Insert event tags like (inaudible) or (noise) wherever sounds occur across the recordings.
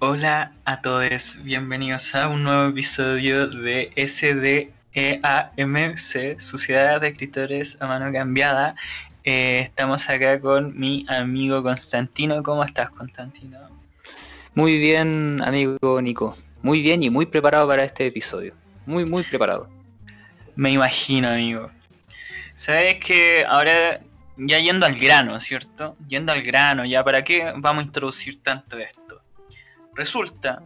Hola a todos, bienvenidos a un nuevo episodio de SDEAMC, Sociedad de Escritores a Mano Cambiada. Eh, estamos acá con mi amigo Constantino. ¿Cómo estás, Constantino? Muy bien, amigo Nico. Muy bien y muy preparado para este episodio. Muy, muy preparado. Me imagino, amigo. Sabes que ahora, ya yendo al grano, ¿cierto? Yendo al grano, ya, ¿para qué vamos a introducir tanto esto? Resulta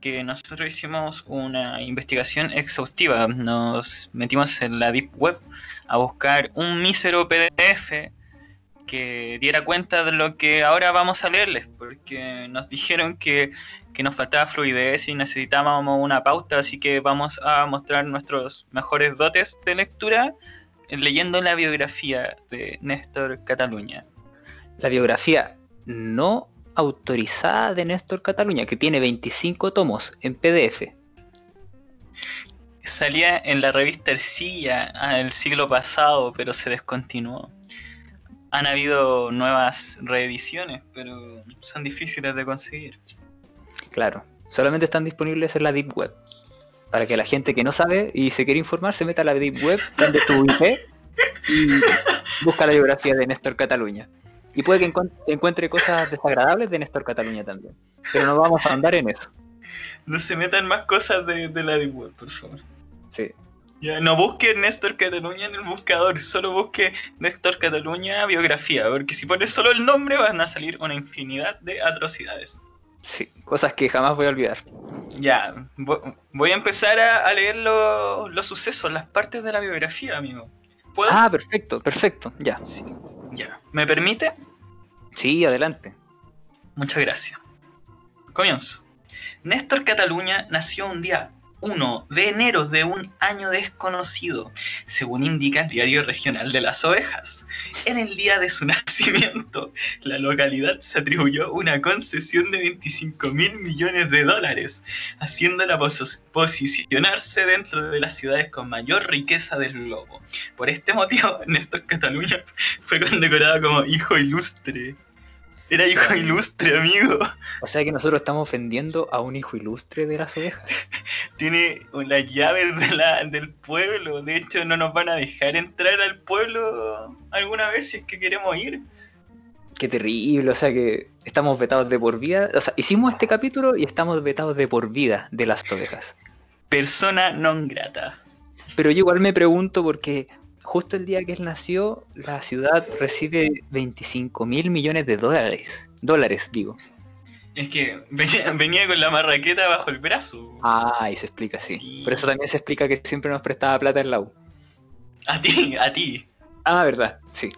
que nosotros hicimos una investigación exhaustiva. Nos metimos en la Deep Web a buscar un mísero PDF que diera cuenta de lo que ahora vamos a leerles, porque nos dijeron que, que, nos faltaba fluidez y necesitábamos una pauta, así que vamos a mostrar nuestros mejores dotes de lectura leyendo la biografía de Néstor Cataluña. La biografía no autorizada de Néstor Cataluña, que tiene 25 tomos en PDF. Salía en la revista Ercilla el siglo pasado, pero se descontinuó. Han habido nuevas reediciones, pero son difíciles de conseguir. Claro, solamente están disponibles en la Deep Web. Para que la gente que no sabe y se quiere informar se meta a la Deep Web, donde tu IP y busca la biografía de Néstor Cataluña. Y puede que encuentre cosas desagradables de Néstor Cataluña también. Pero no vamos a andar en eso. No se metan más cosas de, la Deep Web, por favor. Sí. Ya, no busque Néstor Cataluña en el buscador, solo busque Néstor Cataluña biografía, porque si pones solo el nombre van a salir una infinidad de atrocidades. Sí, cosas que jamás voy a olvidar. Ya, voy a empezar a, leer los sucesos, las partes de la biografía, amigo. Ah, perfecto, perfecto, ya. Sí. Ya. ¿Me permite? Sí, adelante. Muchas gracias. Comienzo. Néstor Cataluña nació un día 1 de enero de un año desconocido, según indica el diario regional de las ovejas. En el día de su (laughs) nacimiento, la localidad se atribuyó una concesión de 25 mil millones de dólares, haciéndola posicionarse dentro de las ciudades con mayor riqueza del globo. Por este motivo, (laughs) Néstor Cataluña fue condecorado como hijo ilustre. Era hijo ilustre, amigo. O sea que nosotros estamos ofendiendo a un hijo ilustre de las ovejas. (laughs) Tiene las llaves de la, del pueblo. De hecho, no nos van a dejar entrar al pueblo alguna vez si es que queremos ir. Qué terrible, o sea que estamos vetados de por vida. O sea, hicimos este capítulo y estamos vetados de por vida de las ovejas. Persona non grata. Pero yo igual me pregunto porque justo el día que él nació, la ciudad recibe 25 mil millones de dólares. Dólares, digo. Es que venía, con la marraqueta bajo el brazo. Ah, y se explica así. Por eso también se explica que siempre nos prestaba plata en la U. A ti, a ti. Ah, verdad, sí.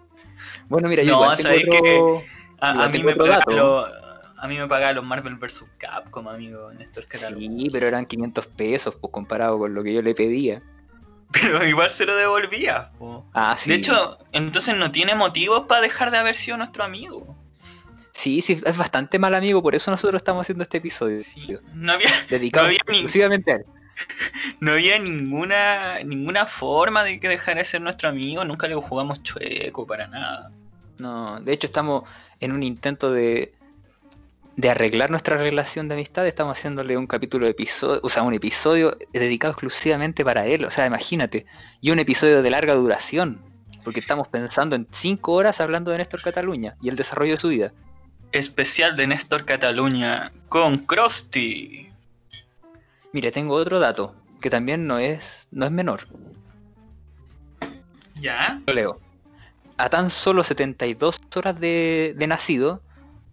Bueno, mira, yo igual tengo a, mí me pagaba a mí me pagaba los Marvel vs. Capcom, amigo Néstor Sí, pero eran 500 pesos, pues comparado con lo que yo le pedía. Pero igual se lo devolvía. Ah, sí. De hecho, entonces no tiene motivos para dejar de haber sido nuestro amigo. Sí, sí, es bastante mal amigo, por eso nosotros estamos haciendo este episodio. no había, dedicado exclusivamente a él. (laughs) No había ninguna, ninguna forma de que dejara de ser nuestro amigo, nunca le jugamos chueco para nada. No, de hecho estamos en un intento de, de arreglar nuestra relación de amistad, estamos haciéndole un capítulo de episodio, o sea, un episodio dedicado exclusivamente para él. O sea, imagínate, y un episodio de larga duración, porque estamos pensando en cinco horas hablando de Néstor Cataluña y el desarrollo de su vida. Especial de Néstor Cataluña con Krusty. Mire, tengo otro dato que también no es, no es menor. ¿Ya? Lo leo. A tan solo 72 horas de, de nacido,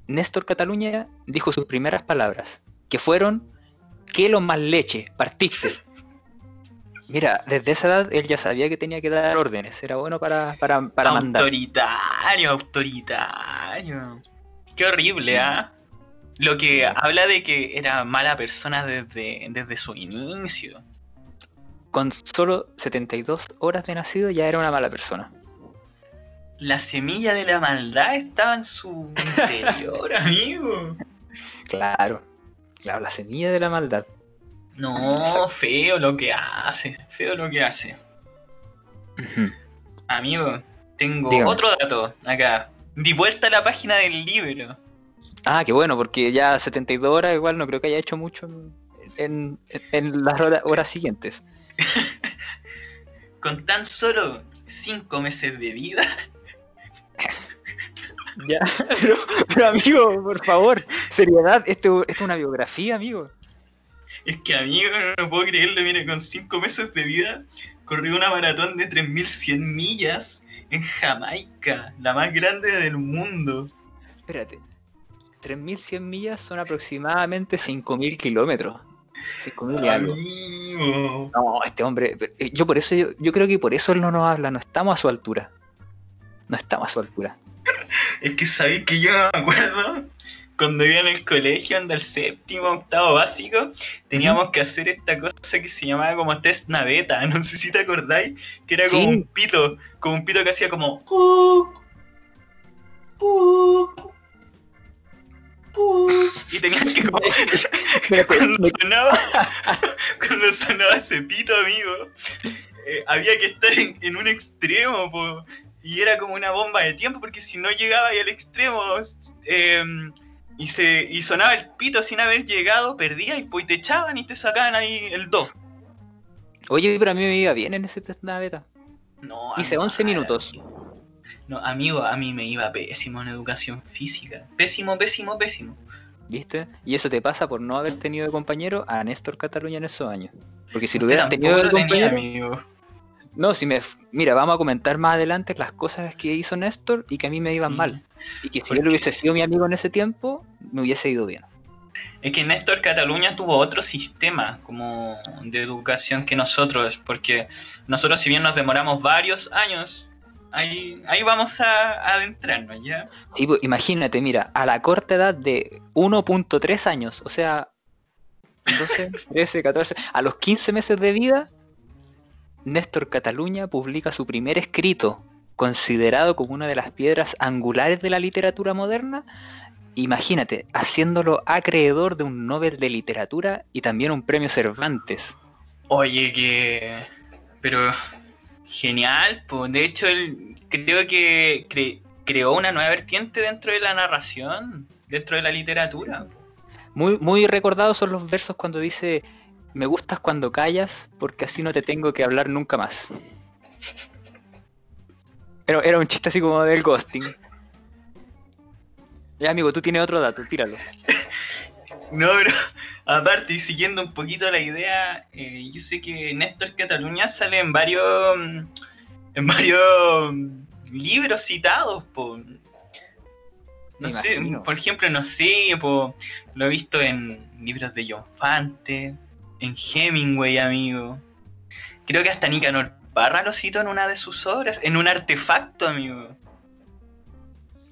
Néstor Cataluña dijo sus primeras palabras, que fueron, ¿qué lo más leche? Partiste. (laughs) Mira, desde esa edad él ya sabía que tenía que dar órdenes, era bueno para, para, para mandar. Autoritario, autoritario. Qué horrible, ¿ah? Lo que habla de que era mala persona desde, desde su inicio. Con solo 72 horas de nacido ya era una mala persona la semilla de la maldad estaba en su interior, (laughs) amigo. Claro, claro, la semilla de la maldad. No, feo lo que hace, feo lo que hace. Amigo, tengo otro dato acá. Di vuelta a la página del libro. Ah, qué bueno, porque ya 72 horas igual no creo que haya hecho mucho en, en- en las hora- horas siguientes. (laughs) Con tan solo 5 meses de vida, Ya, (laughs) pero, pero, amigo, por favor, seriedad, esto, esto es una biografía, amigo. es que amigo, no puedo creerlo, mire, con 5 meses de vida corrió una maratón de 3100 millas en Jamaica, la más grande del mundo. Espérate, 3100 millas son aproximadamente 5000 kilómetros. 5000 y algo. Amigo. No, este hombre, eh, yo por eso, yo, yo creo que por eso él no nos habla, no estamos a su altura. No estamos a su altura. Es que sabéis que yo me acuerdo cuando iba en el colegio, anda el séptimo, octavo básico, teníamos que hacer esta cosa que se llamaba como test naveta, (laughs) no sé si te acordáis, que era como Sí. un pito, como un pito que hacía como y tenían que como, (laughs) (laughs) cuando sonaba cuando sonaba ese pito amigo eh, había que estar en, en un extremo po, y era como una bomba de tiempo porque si no llegaba ahí al extremo eh, y se y sonaba el pito sin haber llegado perdía y pues te echaban y te sacaban ahí el 2 Oye, pero a mí me iba bien en ese test naveta. no Hice amigo, 11 minutos. no amigo a mí me iba pésimo en educación física pésimo pésimo pésimo ¿Viste? Y eso te pasa por no haber tenido de compañero a Néstor Cataluña en esos años. Porque si lo hubieras tenido de lo tenía, compañero. amigo No, si me. Mira, vamos a comentar más adelante las cosas que hizo Néstor y que a mí me iban Sí. mal. Y que si Porque- él hubiese sido mi amigo en ese tiempo, me hubiese ido bien. Es que Néstor Cataluña tuvo otro sistema como de educación que nosotros, porque nosotros si bien nos demoramos varios años, ahí, ahí vamos a, a adentrarnos, ¿ya? Sí, pues, imagínate, mira, a la corta edad de 1.3 años, o sea, 12, 13, 14, a los 15 meses de vida, Néstor Cataluña publica su primer escrito, considerado como una de las piedras angulares de la literatura moderna. Imagínate, haciéndolo acreedor de un Nobel de Literatura y también un premio Cervantes. Oye, que... Pero genial, pues de hecho él creo que cre- creó una nueva vertiente dentro de la narración, dentro de la literatura. Muy, muy recordados son los versos cuando dice, me gustas cuando callas porque así no te tengo que hablar nunca más. Era, era un chiste así como del ghosting. Ya amigo, tú tienes otro dato, tíralo. No, pero aparte, y siguiendo un poquito la idea, eh, yo sé que Néstor Cataluña sale en varios mm, en varios mm, libros citados, po. No sé, por ejemplo, no sé, po, lo he visto en libros de John Fante, en Hemingway, amigo. Creo que hasta Nicanor Parra lo citó en una de sus obras, en un artefacto, amigo.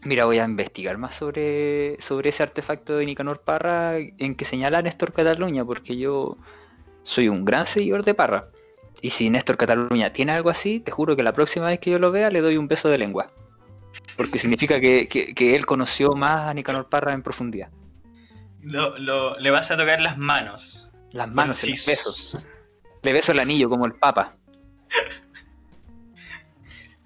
Mira, voy a investigar más sobre, sobre ese artefacto de Nicanor Parra en que señala a Néstor Cataluña, porque yo soy un gran seguidor de Parra. Y si Néstor Cataluña tiene algo así, te juro que la próxima vez que yo lo vea le doy un beso de lengua. Porque significa que, que- que él conoció más a Nicanor Parra en profundidad. Lo- lo- le vas a tocar las manos. Las manos, Sí, los besos. Le beso el anillo como el Papa. (laughs)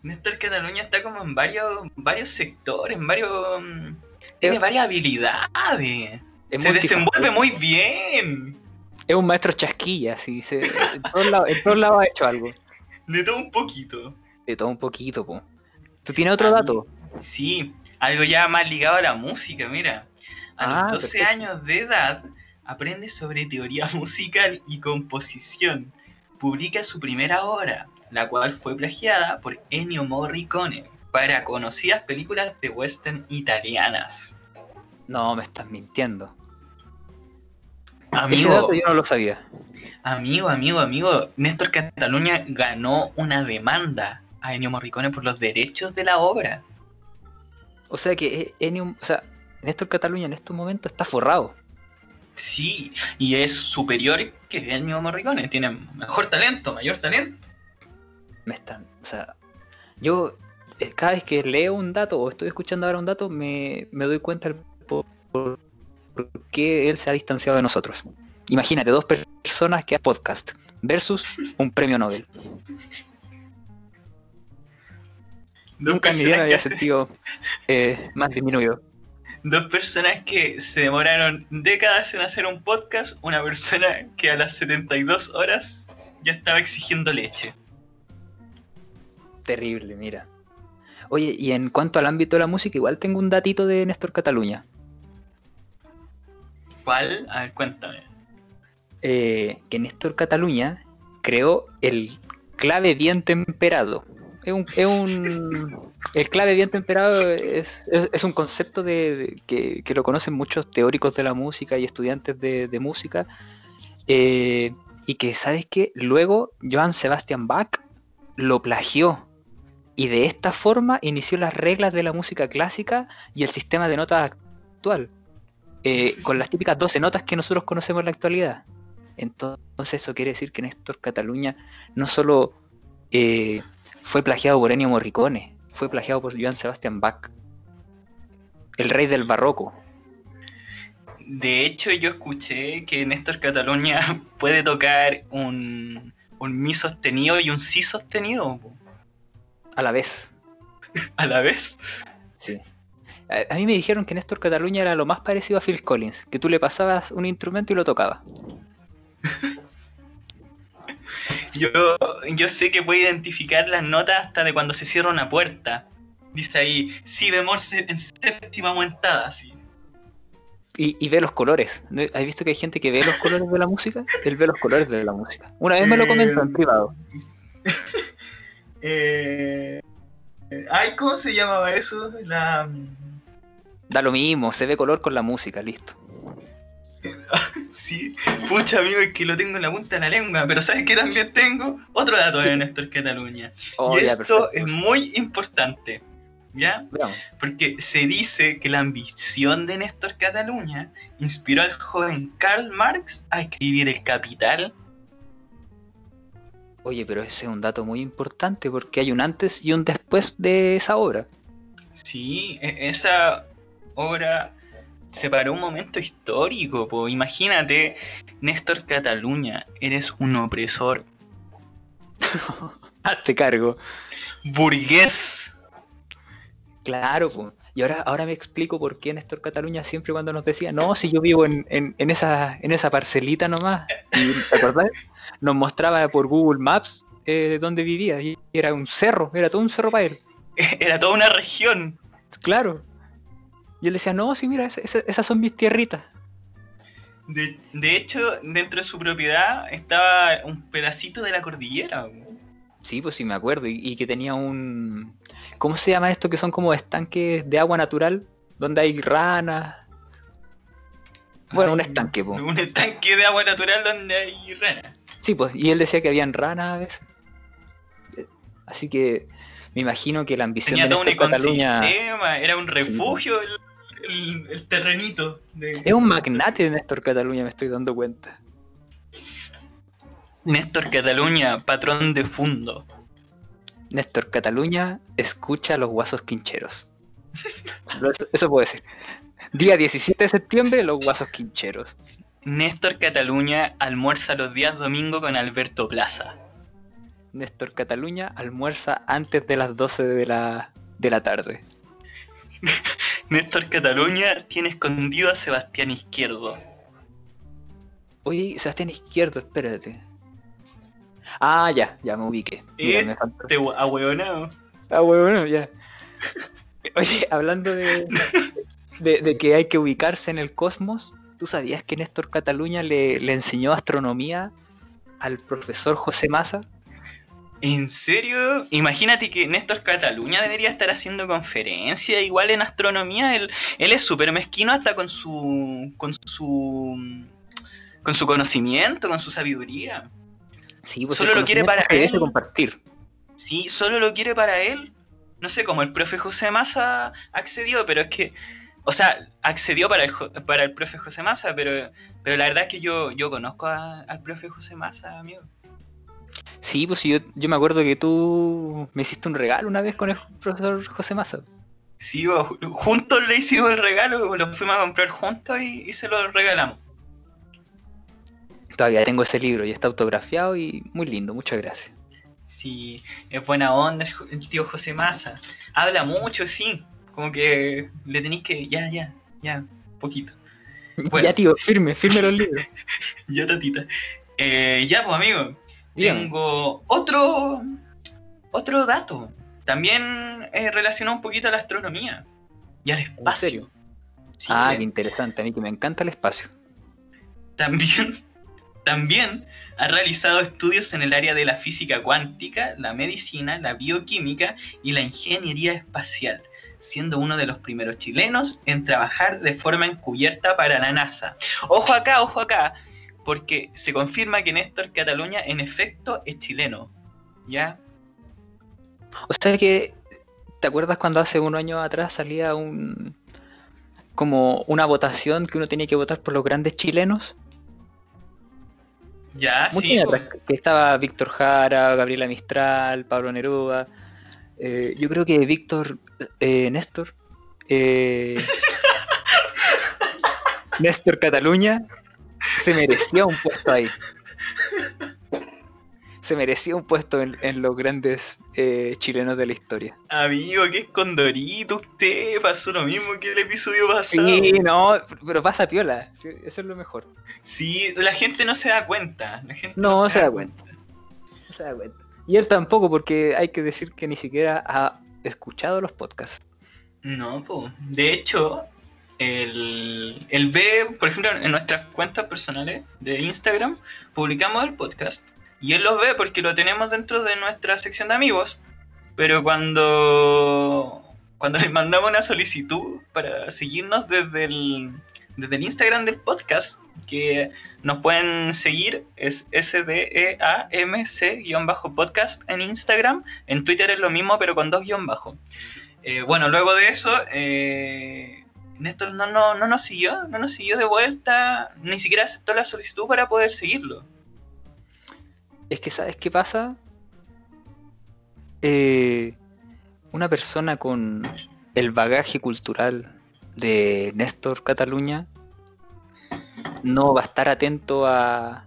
Néstor Cataluña está como en varios, varios sectores, en varios. mm, Tiene varias habilidades. Es se desenvuelve muy bien. Es un maestro chasquilla, sí, se- en, todos lados, en todos lados ha hecho algo. De todo un poquito. De todo un poquito, po. ¿Tú tienes otro dato? Sí, algo ya más ligado a la música, mira. A Ah, los 12 perfecto. años de edad aprende sobre teoría (laughs) musical y composición. Publica su primera obra, la cual fue plagiada por Ennio Morricone para conocidas películas de western italianas. No, me estás mintiendo. Ese Amigo, dato yo no lo sabía. amigo, amigo, amigo, Néstor Cataluña ganó una demanda a Ennio Morricone por los derechos de la obra. O sea que eh, Ennio, o sea, Néstor Cataluña en estos momentos está forrado. Sí, y es superior que Ennio Morricone, tiene mejor talento, mayor talento. Me están, o sea, yo eh, cada vez que leo un dato o estoy escuchando ahora un dato, me, me doy cuenta por, por- por qué él se ha distanciado de nosotros. Imagínate, dos per- personas que hacen podcast versus un premio Nobel. Nunca en mi vida me había sentido eh, más disminuido. Dos personas que se demoraron décadas en hacer un podcast, una persona que a las 72 horas ya estaba exigiendo leche. Terrible, mira. Oye, y en cuanto al ámbito de la música, igual tengo un datito de Néstor Cataluña. ¿Cuál? A ver, cuéntame. Eh, que Néstor Cataluña creó el clave bien temperado. Es un, es un- el clave bien temperado es, es- un concepto de- que, que lo conocen muchos teóricos de la música y estudiantes de, de música. eh, y que, ¿sabes qué? Luego Johann Sebastian Bach lo plagió. Y de esta forma inició las reglas de la música clásica y el sistema de notas actual. eh, con las típicas 12 notas que nosotros conocemos en la actualidad. Entonces eso quiere decir que Néstor Cataluña no solo eh, fue plagiado por Ennio Morricone, fue plagiado por Johann Sebastian Bach, el rey del barroco. De hecho, yo escuché que Néstor Cataluña (laughs) puede tocar un, un mi sostenido y un si sostenido A la vez, (laughs) a la vez. sí. A, a mí me dijeron que Néstor Cataluña era lo más parecido a Phil Collins, que tú le pasabas un instrumento y lo tocaba. (laughs) Yo, yo sé que puede identificar las notas hasta de cuando se cierra una puerta. Dice ahí, si bemol en séptima aumentada, así. Y, y ve los colores. ¿Has visto que hay gente que ve los colores de la música? Él ve los colores de la música. Una vez me lo comentó en Eh, privado. (laughs) Eh, ay, ¿cómo se llamaba eso? La... Da lo mismo, se ve color con la música, listo. (laughs) Sí, pucha amigo, es que lo tengo en la punta de la lengua, pero ¿sabes qué también tengo? Otro dato de Néstor Cataluña. Oh, y ya, esto perfecto. es muy importante, ¿ya? Veamos. Porque se dice que la ambición de Néstor Cataluña inspiró al joven Karl Marx a escribir El Capital. Oye, pero ese es un dato muy importante porque hay un antes y un después de esa obra. Sí, e- esa obra separó un momento histórico, po. imagínate, Néstor Cataluña, eres un opresor (laughs) Hazte cargo. burgués. Claro, pues. Y ahora, ahora me explico por qué Néstor Cataluña siempre cuando nos decía, no, si yo vivo en, en- en esa, en esa parcelita nomás. Y, ¿Te acordás? Nos mostraba por Google Maps eh, dónde vivía. Y era un cerro, era todo un cerro para él. (laughs) Era toda una región. Claro. Y él decía, no, sí, mira, esa- esas son mis tierritas. De, de hecho, dentro de su propiedad estaba un pedacito de la cordillera. Sí, pues sí, me acuerdo. Y, y que tenía un... ¿Cómo se llama esto? Que son como estanques de agua natural, donde hay ranas. Bueno, un estanque, po. Un estanque de agua natural donde hay ranas. Sí, pues, y él decía que habían ranas a veces. Así que me imagino que la ambición Tenía de todo un Cataluña ecosistema, era un refugio el, el- el terrenito. de- es un magnate de Néstor Cataluña, me estoy dando cuenta. Néstor Cataluña, patrón de fundo. Néstor Cataluña escucha a los guasos quincheros. Eso, eso puedo decir. Día 17 de septiembre, los guasos quincheros. Néstor Cataluña almuerza los días domingo con Alberto Plaza. Néstor Cataluña almuerza antes de las 12 de la, de la tarde. Néstor Cataluña tiene escondido a Sebastián Izquierdo. Oye, Sebastián Izquierdo, espérate. Ah, ya, ya me ubiqué. Mira, me faltó. Te ahueonado. Ah, bueno, ya. Oye, hablando de, de, de que hay que ubicarse en el cosmos, ¿tú sabías que Néstor Cataluña le, le enseñó astronomía al profesor José Massa? ¿En serio? Imagínate que Néstor Cataluña debería estar haciendo conferencias igual en astronomía. Él, él es súper mezquino hasta con su. con su. con su conocimiento, con su sabiduría. Sí, pues Solo lo quiere para él. compartir. Sí, solo lo quiere para él. No sé cómo el profe José Massa accedió, pero es que. O sea, accedió para el, para el profe José Massa, pero, pero la verdad es que yo, yo conozco a- al profe José Massa, amigo. Sí, pues yo, yo me acuerdo que tú me hiciste un regalo una vez con el profesor José Massa. Sí, juntos le hicimos el regalo, lo fuimos a comprar juntos y, y se lo regalamos. Todavía tengo ese libro y está autografiado y muy lindo, muchas gracias. Sí, es buena onda el, tío José Massa. Habla mucho, sí. Como que le tenéis que. Ya, ya. ya, poquito. Ya, tío, firme, firme los libros. (laughs) Ya, tatita. Eh, ya, pues, amigo. Dígame. Tengo otro, otro dato. También eh, relacionado un poquito a la astronomía y al espacio. Sí, ah, eh, qué interesante, a mí que me encanta el espacio. También, también ha realizado estudios en el área de la física cuántica, la medicina, la bioquímica y la ingeniería espacial, siendo uno de los primeros chilenos en trabajar de forma encubierta para la NASA. Ojo acá, ojo acá, porque se confirma que Néstor Cataluña en efecto es chileno. ¿Ya? O sea que, ¿te acuerdas cuando hace un año atrás salía un como una votación que uno tenía que votar por los grandes chilenos? Ya, Mucho sí. pues. atrás, que estaba Víctor Jara, Gabriela Mistral, Pablo Neruda. Eh, yo creo que Víctor, eh, Néstor, eh, (laughs) Néstor Cataluña, se merecía un puesto ahí. Se merecía un puesto en, en los grandes eh, chilenos de la historia. Amigo, que es Condorito usted, pasó lo mismo que el episodio pasado. Sí, no, pero pasa piola, sí, eso es lo mejor. Sí, la gente no se da cuenta. La gente No se da cuenta. No se da cuenta. Y él tampoco, porque hay que decir que ni siquiera ha escuchado los podcasts. No, po. de hecho, el, el ve, por ejemplo, en nuestras cuentas personales de Instagram, publicamos el podcast y él los ve porque lo tenemos dentro de nuestra sección de amigos. Pero cuando, cuando (laughs) le mandamos una solicitud para seguirnos desde el, desde Instagram del podcast, que nos pueden seguir, es E SDEAMC-podcast en Instagram. En Twitter es lo mismo, pero con dos guion bajo. Eh, bueno, luego de eso, eh, Néstor no, no, no nos siguió, no nos siguió de vuelta, ni siquiera aceptó la solicitud para poder seguirlo. Es que, ¿sabes qué pasa? Eh, una persona con el bagaje cultural de Néstor Cataluña no va a estar atento a,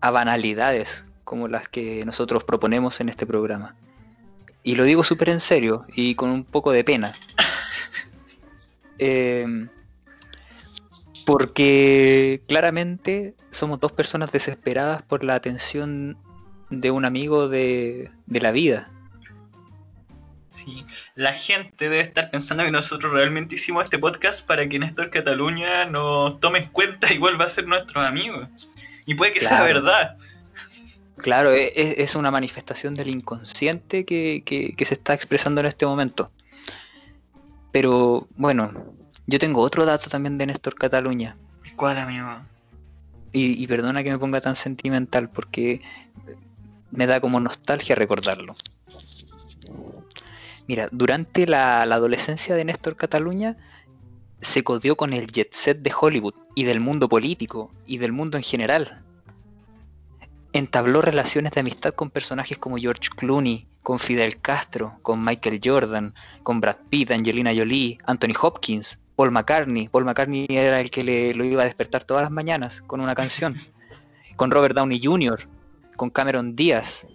a banalidades como las que nosotros proponemos en este programa. Y lo digo súper en serio y con un poco de pena. Eh, porque claramente somos dos personas desesperadas por la atención de un amigo de, de la vida. Sí, la gente debe estar pensando que nosotros realmente hicimos este podcast para que Néstor Cataluña nos tome en cuenta (laughs) y vuelva a ser nuestros amigos. Y puede que sea verdad. Claro, e- e- es, una manifestación del inconsciente que, que- que se está expresando en este momento. Pero bueno, yo tengo otro dato también de Néstor Cataluña. ¿Cuál, amigo? Y, y perdona que me ponga tan sentimental porque me da como nostalgia recordarlo. Mira, durante la, la adolescencia de Néstor Cataluña se codió con el jet set de Hollywood y del mundo político y del mundo en general. Entabló relaciones de amistad con personajes como George Clooney, con Fidel Castro, con Michael Jordan, con Brad Pitt, Angelina Jolie, Anthony Hopkins, Paul McCartney. Paul McCartney era el que le, lo iba a despertar todas las mañanas con una canción. (laughs) Con Robert Downey Jr., con Cameron Díaz.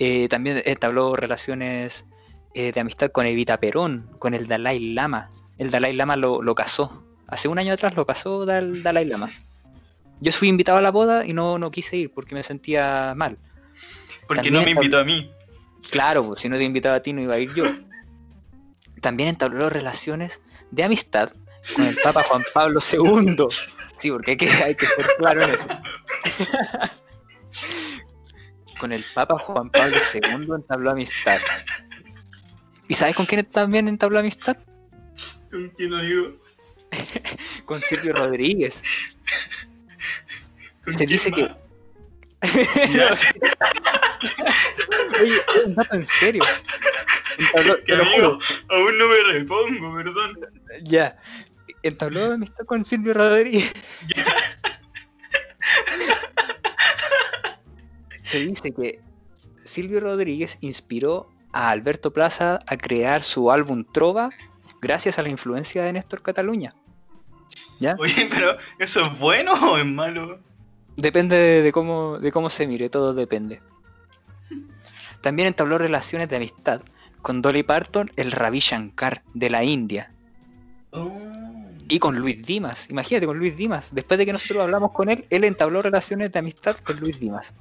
Eh, también entabló relaciones eh, de amistad con Evita Perón, con el Dalai Lama. El Dalai Lama lo, lo casó. Hace un año atrás lo casó Dal- Dalai Lama. Yo fui invitado a la boda y no, no quise ir porque me sentía mal. Porque También no me invitó a mí. Claro, pues, si no te invitaba a ti no iba a ir yo. También entabló relaciones de amistad con el Papa Juan Pablo II. Sí, porque hay que, hay que ser claro en eso. Con el Papa Juan Pablo II entabló amistad. ¿Y sabes con quién también entabló amistad? ¿Con quién lo digo? (laughs) Con Silvio Rodríguez. ¿Con Se dice que- (laughs) Oye, es un dato en serio. Entabló, que te lo amigo, aún no me repongo, perdón. Ya. Entabló amistad con Silvio Rodríguez. Se dice que Silvio Rodríguez inspiró a Alberto Plaza a crear su álbum Trova gracias a la influencia de Néstor Cataluña. ¿Ya? Oye, pero ¿eso es bueno o es malo? Depende de, cómo, de cómo se mire, todo depende. También entabló relaciones de amistad con Dolly Parton, el Ravi Shankar de la India. Oh, Y con Luis Dimas, imagínate con Luis Dimas. Después de que nosotros hablamos con él, él entabló relaciones de amistad con Luis Dimas.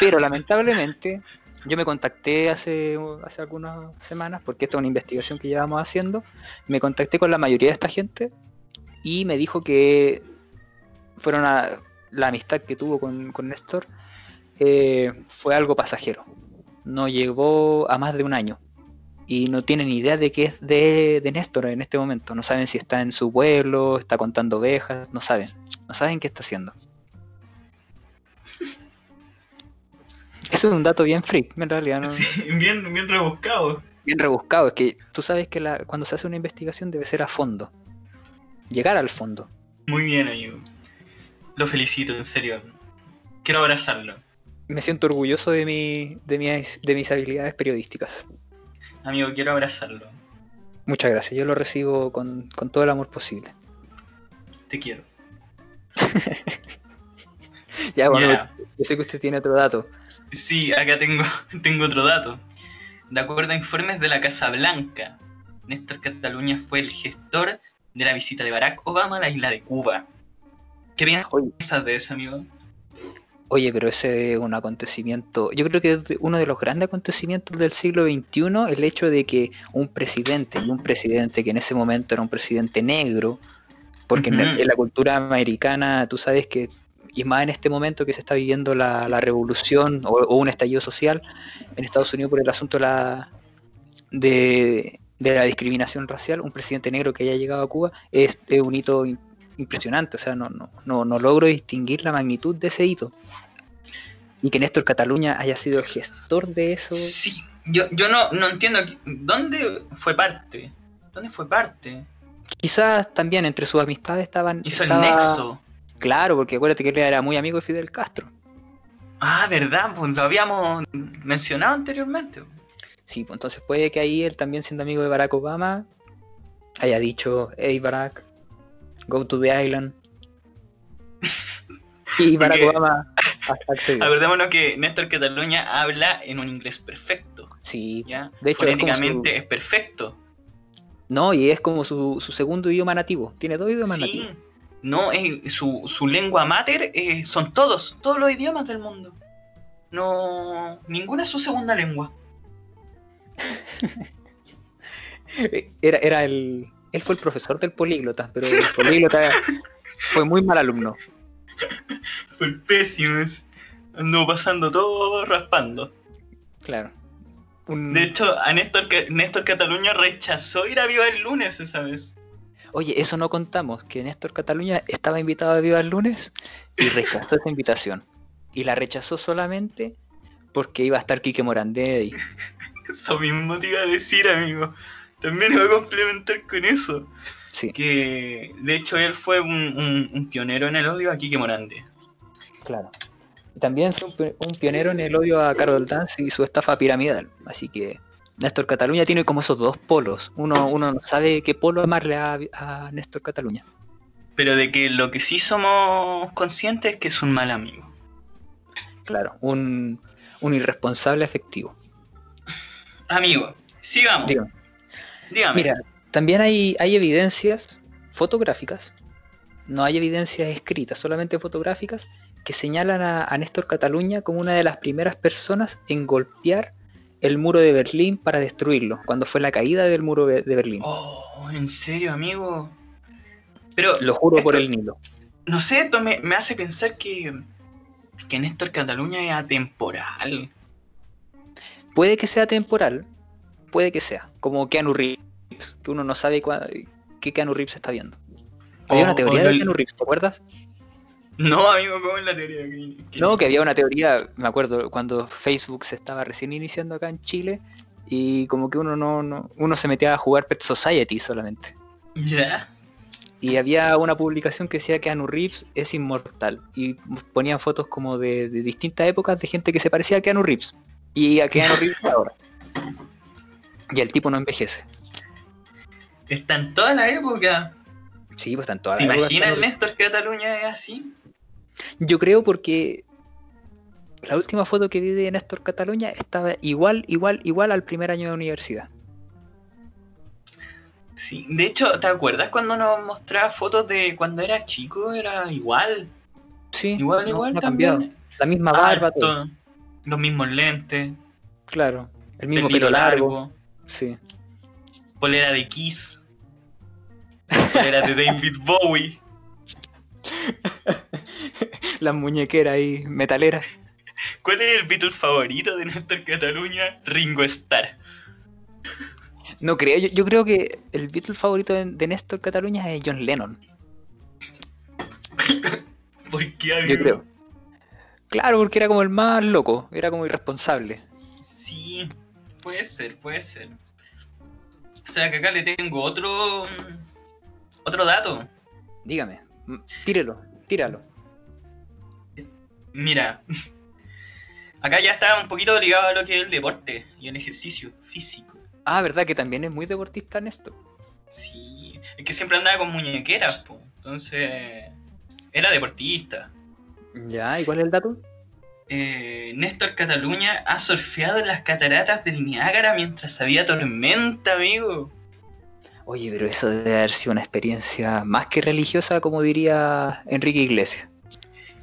Pero lamentablemente, yo me contacté hace, hace algunas semanas, porque esta es una investigación que llevamos haciendo, me contacté con la mayoría de esta gente y me dijo que fueron a, la amistad que tuvo con, con Néstor eh, fue algo pasajero. No llegó a más de un año. Y no tienen idea de qué es de, de Néstor en este momento. No saben si está en su pueblo, está contando ovejas, no saben. No saben qué está haciendo. (laughs) Eso es un dato bien freak, en realidad. ¿no? Sí, bien, bien rebuscado. Bien rebuscado. Es que tú sabes que la, cuando se hace una investigación debe ser a fondo. Llegar al fondo. Muy bien, amigo. Lo felicito, en serio. Quiero abrazarlo. Me siento orgulloso de, mi, de, mis, de mis habilidades periodísticas. Amigo, quiero abrazarlo. Muchas gracias. Yo lo recibo con, con todo el amor posible. Te quiero. (laughs) Ya, bueno, yo sé que usted tiene otro dato. Sí, acá tengo, (laughs) tengo otro dato. De acuerdo a informes de la Casa Blanca, Néstor Cataluña fue el gestor de la visita de Barack Obama a la isla de Cuba. ¿Qué Oye, piensas de eso, amigo? Oye, pero ese es un acontecimiento, yo creo que es uno de los grandes acontecimientos del siglo XXI, el hecho de que un presidente, y un presidente que en ese momento era un presidente negro, porque en, la cultura americana tú sabes que, y más en este momento que se está viviendo la, la revolución o, o un estallido social en Estados Unidos por el asunto de la, de, de la discriminación racial, un presidente negro que haya llegado a Cuba es, es un hito impresionante, o sea, no, no, no, no logro distinguir la magnitud de ese hito. Y que Néstor Cataluña haya sido el gestor de eso. Sí, yo, yo no, no entiendo. ¿Dónde fue parte? ¿Dónde fue parte? Quizás también entre sus amistades estaban. Hizo estaba- el nexo. Claro, porque acuérdate que él era muy amigo de Fidel Castro. Ah, ¿verdad? Pues lo habíamos mencionado anteriormente. Sí, pues entonces puede que ahí él también siendo amigo de Barack Obama haya dicho, hey Barack, go to the island. (laughs) Y Barack Porque- Obama. Acordémonos que Néstor Cataluña habla en un inglés perfecto. Sí, ¿ya? De hecho, es perfecto. no, y es como su, su segundo idioma nativo. Tiene dos idiomas Sí. nativos. No, es, su, su lengua mater eh, son todos, todos los idiomas del mundo. No, ninguna es su segunda lengua. (laughs) Era, era el. Él fue el profesor del políglota, pero el políglota fue muy mal alumno. Fue pésimo. es- Ando pasando todo raspando. Claro. Un- De hecho, a Néstor, Néstor Cataluña rechazó ir a Viva el lunes esa vez. Oye, eso no contamos, que Néstor Cataluña estaba invitado a Viva el lunes y rechazó esa invitación. Y la rechazó solamente porque iba a estar Quique Morandé. (laughs) Eso mismo te iba a decir, amigo. También voy a complementar con eso. Sí, Que de hecho él fue un, un- un pionero en el odio a Quique Morande. claro. También fue un pionero en el odio a Carol Dance y su estafa piramidal. Así que Néstor Cataluña tiene como esos dos polos. Uno, uno no sabe qué polo amarle a, a Néstor Cataluña. Pero de que lo que sí somos conscientes es que es un mal amigo. Claro, un, un irresponsable afectivo. Amigo, sigamos. Dígame. Dígame. Mira, también hay, hay evidencias fotográficas, no hay evidencias escritas, solamente fotográficas, que señalan a, a Néstor Cataluña como una de las primeras personas en golpear el muro de Berlín para destruirlo, cuando fue la caída del muro de Berlín. Oh, ¿en serio, amigo? Pero, Lo juro por el Nilo. no sé, esto me, me hace pensar que, que Néstor Cataluña es atemporal. Puede que sea temporal, puede que sea, como Keanu Reeves, que uno no sabe cua- qué Keanu Reeves está viendo. Había una teoría o de Keanu Reeves, ¿te acuerdas? No, amigo, ¿cómo es la teoría? que- que- No, que había una teoría, me acuerdo, cuando Facebook se estaba recién iniciando acá en Chile y como que uno no, no uno se metía a jugar Pet Society solamente. ¿Ya? Y había una publicación que decía que Anu Reeves es inmortal y ponían fotos como de, de distintas épocas de gente que se parecía a Keanu Reeves y a Keanu (laughs) Reeves ahora. Y el tipo no envejece. Está en toda la época. Sí, pues están todas ¿Se las épocas imagina Keanu el Reeves. Néstor Cataluña es así? Yo creo porque la última foto que vi de Néstor Cataluña estaba igual, igual, igual al primer año de universidad. Sí, de hecho, ¿te acuerdas cuando nos mostraba fotos de cuando era chico? Era igual. Sí, Igual, no- igual no ha cambiado. La misma barba, todo. los mismos lentes, Claro. El mismo pelo largo. Sí. polera de Kiss, polera de David Bowie. (laughs) Las muñequeras ahí, metaleras. ¿Cuál es el Beatle favorito de Néstor Cataluña? Ringo Starr. No creo, yo, yo creo que el Beatle favorito de, de Néstor Cataluña es John Lennon. (laughs) ¿Por qué, Yo creo. Claro, porque era como el más loco, era como irresponsable. Sí, puede ser, puede ser. O sea que acá le tengo otro. Otro dato. Dígame, m- tírelo, tíralo. Mira. (laughs) Acá ya está un poquito ligado a lo que es el deporte y el ejercicio físico. Ah, ¿verdad? Que también es muy deportista Néstor. Sí. Es que siempre andaba con muñequeras, po. Entonces. Era deportista. Ya, ¿y cuál es el dato? Eh, Néstor Cataluña ha surfeado en las cataratas del Niágara mientras había tormenta, amigo. Oye, pero eso debe haber sido una experiencia más que religiosa, como diría Enrique Iglesias.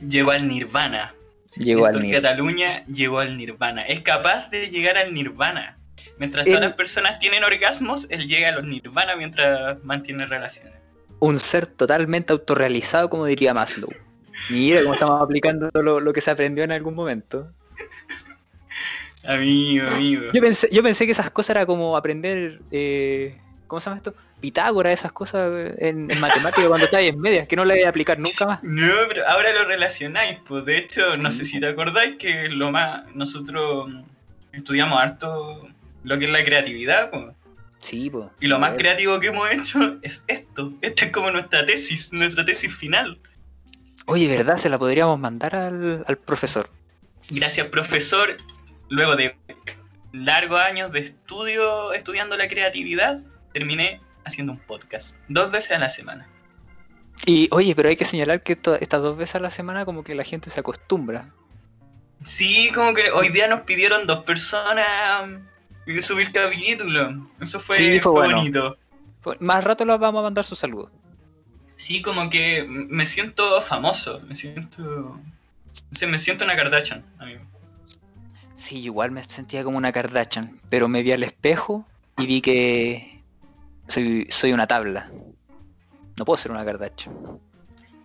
Llegó al Nirvana. Llegó al Néstor nivel. Cataluña llegó al Nirvana. Es capaz de llegar al Nirvana. Mientras todas las personas tienen orgasmos, él llega a los Nirvana mientras mantiene relaciones. Un ser totalmente autorrealizado, como diría Maslow. Mira cómo estamos aplicando lo, lo que se aprendió en algún momento. Amigo, amigo. Yo pensé, yo pensé que esas cosas era como aprender, eh, ¿cómo se llama esto? Pitágoras, esas cosas en, en matemática cuando estabas en medias, que no la voy a aplicar nunca más. No, pero ahora lo relacionáis, pues de hecho, no Sí. sé si te acordáis que lo más nosotros estudiamos harto lo que es la creatividad, pues. Sí, pues. Y lo más creativo que hemos hecho es esto. Esta es como nuestra tesis, nuestra tesis final. Oye, ¿verdad? Se la podríamos mandar al, al profesor. Gracias, profesor. Luego de largos años de estudio estudiando la creatividad, terminé haciendo un podcast. Dos veces a la semana. Y oye, pero hay que señalar que esto- estas dos veces a la semana como que la gente se acostumbra. Sí, como que hoy día nos pidieron dos personas mm, subir capítulo. Eso fue, Sí, fue fue bueno. bonito. Más rato les vamos a mandar sus saludos. Sí, como que me siento famoso. Me siento. no sé, me siento una Kardashian, amigo. Sí, igual me sentía como una Kardashian, pero me vi al espejo y vi que soy, soy una tabla. No puedo ser una Kardashian.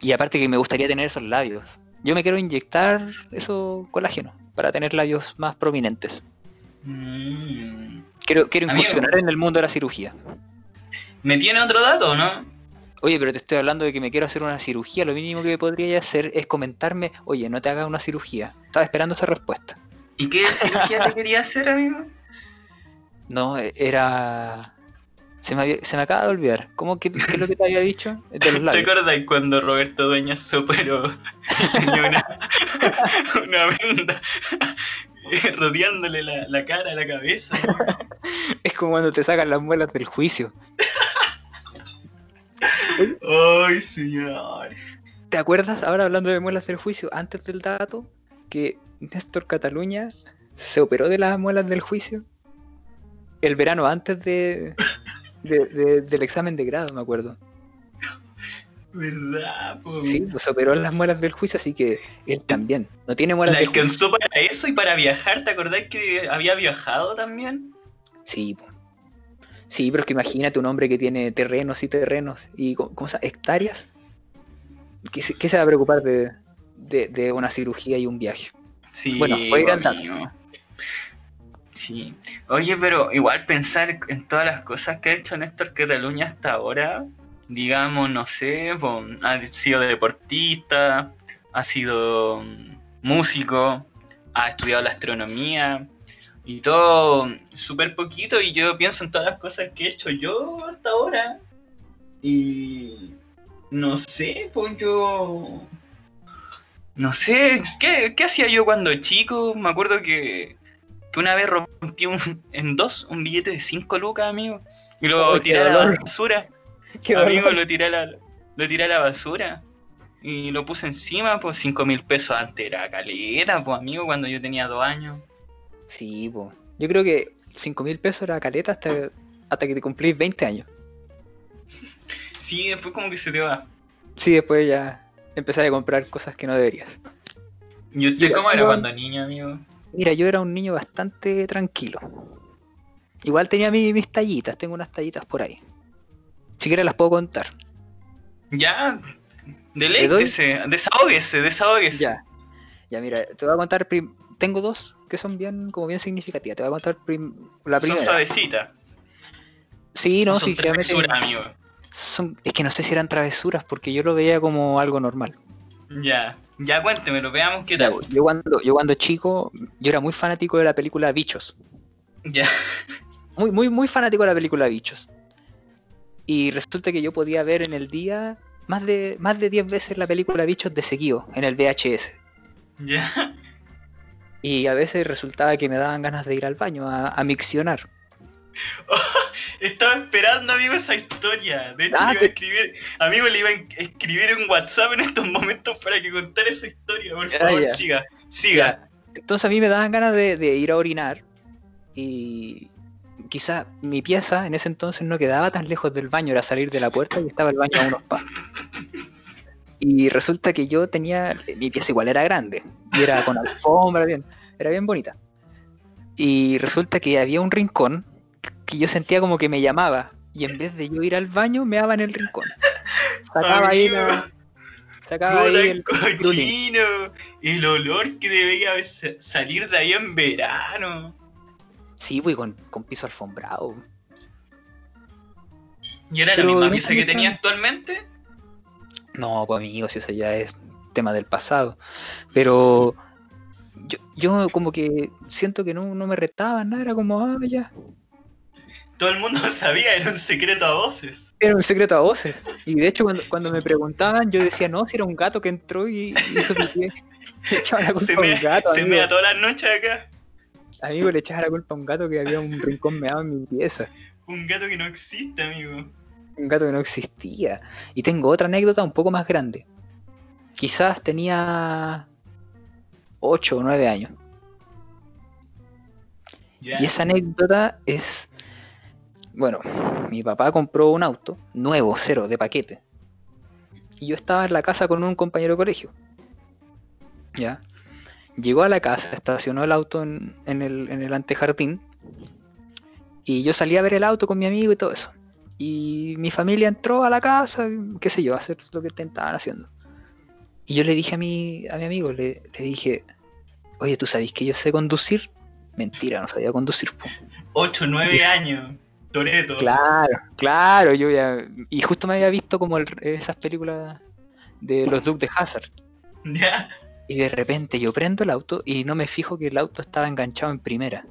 Y aparte que me gustaría tener esos labios. Yo me quiero inyectar eso colágeno para tener labios más prominentes. Mm. Quiero, quiero Amigo. incursionar en el mundo de la cirugía. ¿Me tiene otro dato, no? Oye, pero te estoy hablando de que me quiero hacer una cirugía. Lo mínimo que podría hacer es comentarme, oye, no te hagas una cirugía. Estaba esperando esa respuesta. ¿Y qué cirugía te quería hacer, amigo? No, e- era... Se me, había- se me acaba de olvidar. ¿Cómo que, qué es lo que te había dicho? De los ¿Te acuerdas cuando Roberto Dueñas se operó? Tenía (laughs) una, una venda (laughs) rodeándole la, la cara, la cabeza. (laughs) Es como cuando te sacan las muelas del juicio. ¡Ay, señor! ¿Te acuerdas, ahora hablando de muelas del juicio, antes del dato, que Néstor Cataluña se operó de las muelas del juicio? El verano antes de, de- de- del examen de grado, me acuerdo. ¿Verdad? po? Sí, pues se operó en las muelas del juicio, así que él también. No tiene muelas ¿La del juicio. alcanzó para eso y para viajar? ¿Te acordás que había viajado también? Sí, po. Sí, pero es que imagínate un hombre que tiene terrenos y terrenos y co- ¿cómo se llama? hectáreas. ¿Qué se, qué se va a preocupar de, de- de una cirugía y un viaje? Sí, Bueno, voy a ir andando. Sí. Oye, pero igual pensar en todas las cosas que ha hecho Néstor Cataluña hasta ahora, digamos, no sé, ha sido deportista, ha sido mm, músico, ha estudiado la astronomía y todo súper poquito y yo pienso en todas las cosas que he hecho yo hasta ahora y no sé, pues yo no sé, ¿qué, qué hacía yo cuando chico? Me acuerdo que, que una vez rompí un- en dos un billete de 5 lucas, amigo. Y lo qué tiré a la basura. (laughs) Qué amigo, dolor. lo tiré a la, lo tiré a la basura. Y lo puse encima, pues 5 mil pesos antes era caleta, pues amigo, cuando yo tenía dos años. Sí, po. Yo creo que 5 mil pesos era caleta hasta, hasta que te cumplís 20 años. Sí, después como que se te va. Sí, después ya empecé a comprar cosas que no deberías. ¿Y usted cómo era cuando niño, amigo? Mira, yo era un niño bastante tranquilo. Igual tenía mi- mis tallitas, tengo unas tallitas por ahí. Si quieres las puedo contar. Ya, deleítese, desahógese, desahógese. Ya. Ya, mira, te voy a contar. Tengo dos que son bien, como bien significativas. Te voy a contar prim- la Son primera. suavecitas. Sí, no, son sí, travesuras, amigo. son- Es que no sé si eran travesuras, porque yo lo veía como algo normal. Ya, ya cuéntemelo, veamos qué tal. yo cuando, yo cuando chico, yo era muy fanático de la película Bichos. Ya, (laughs) Muy, muy, muy fanático de la película Bichos. Y resulta que yo podía ver en el día más de, más de 10 veces la película Bichos de seguido, en el VHS. ya. Y a veces resultaba que me daban ganas de ir al baño a, a miccionar. (laughs) Estaba esperando, amigo, esa historia. De hecho, Ah, le iba a escribir, amigo, le iba a escribir en WhatsApp en estos (laughs) momentos para que contara esa historia. Por Ya, favor, ya. siga, siga. Entonces a mí me daban ganas de, de ir a orinar y quizá mi pieza en ese entonces no quedaba tan lejos del baño, era salir de la puerta y estaba el baño a unos pasos. (laughs) Y resulta que yo tenía, mi pieza igual era grande y era con alfombra, bien, era bien bonita. Y resulta que había un rincón que yo sentía como que me llamaba y en vez de yo ir al baño me daba en el rincón. Sacaba ahí la- Sacaba ahí el cochino. El olor que debía sa- salir de ahí en verano. Sí, pues con, con piso alfombrado. ¿Y era Pero la misma pieza que tenía actualmente? No, pues amigos, eso ya es tema del pasado. Pero yo, yo como que siento que no, no me retaban nada, era como, ah, ya. Todo el mundo (laughs) sabía, era un secreto a voces. Era un secreto a voces. Y de hecho, cuando, cuando me preguntaban, yo decía, no, si era un gato que entró y y hizo pipí. Le echaba la culpa Se a un gato, se amigo. mea todas las noches acá. Amigo, le echaba la culpa a un gato que había un rincón meado en mi pieza. Un gato que no existe, amigo. Un gato que no existía. Y tengo otra anécdota un poco más grande. Quizás tenía 8 o 9 años. Y esa anécdota es, bueno, mi papá compró un auto nuevo, cero, de paquete. Y yo estaba en la casa con un compañero de colegio. ¿Ya? Llegó a la casa, estacionó el auto en, en el, en el antejardín. Y yo salí a ver el auto con mi amigo y todo eso. Y mi familia entró a la casa, qué sé yo, a hacer lo que estaban haciendo. Y yo le dije a mi, a mi amigo, le, le dije, oye, ¿tú sabes que yo sé conducir? Mentira, no sabía conducir. po. 8, 9 años. Toreto. Claro, claro, yo ya. Y justo me había visto como el- esas películas de los Duke de Hazard. (laughs) Ya. Y de repente yo prendo el auto y no me fijo que el auto estaba enganchado en primera.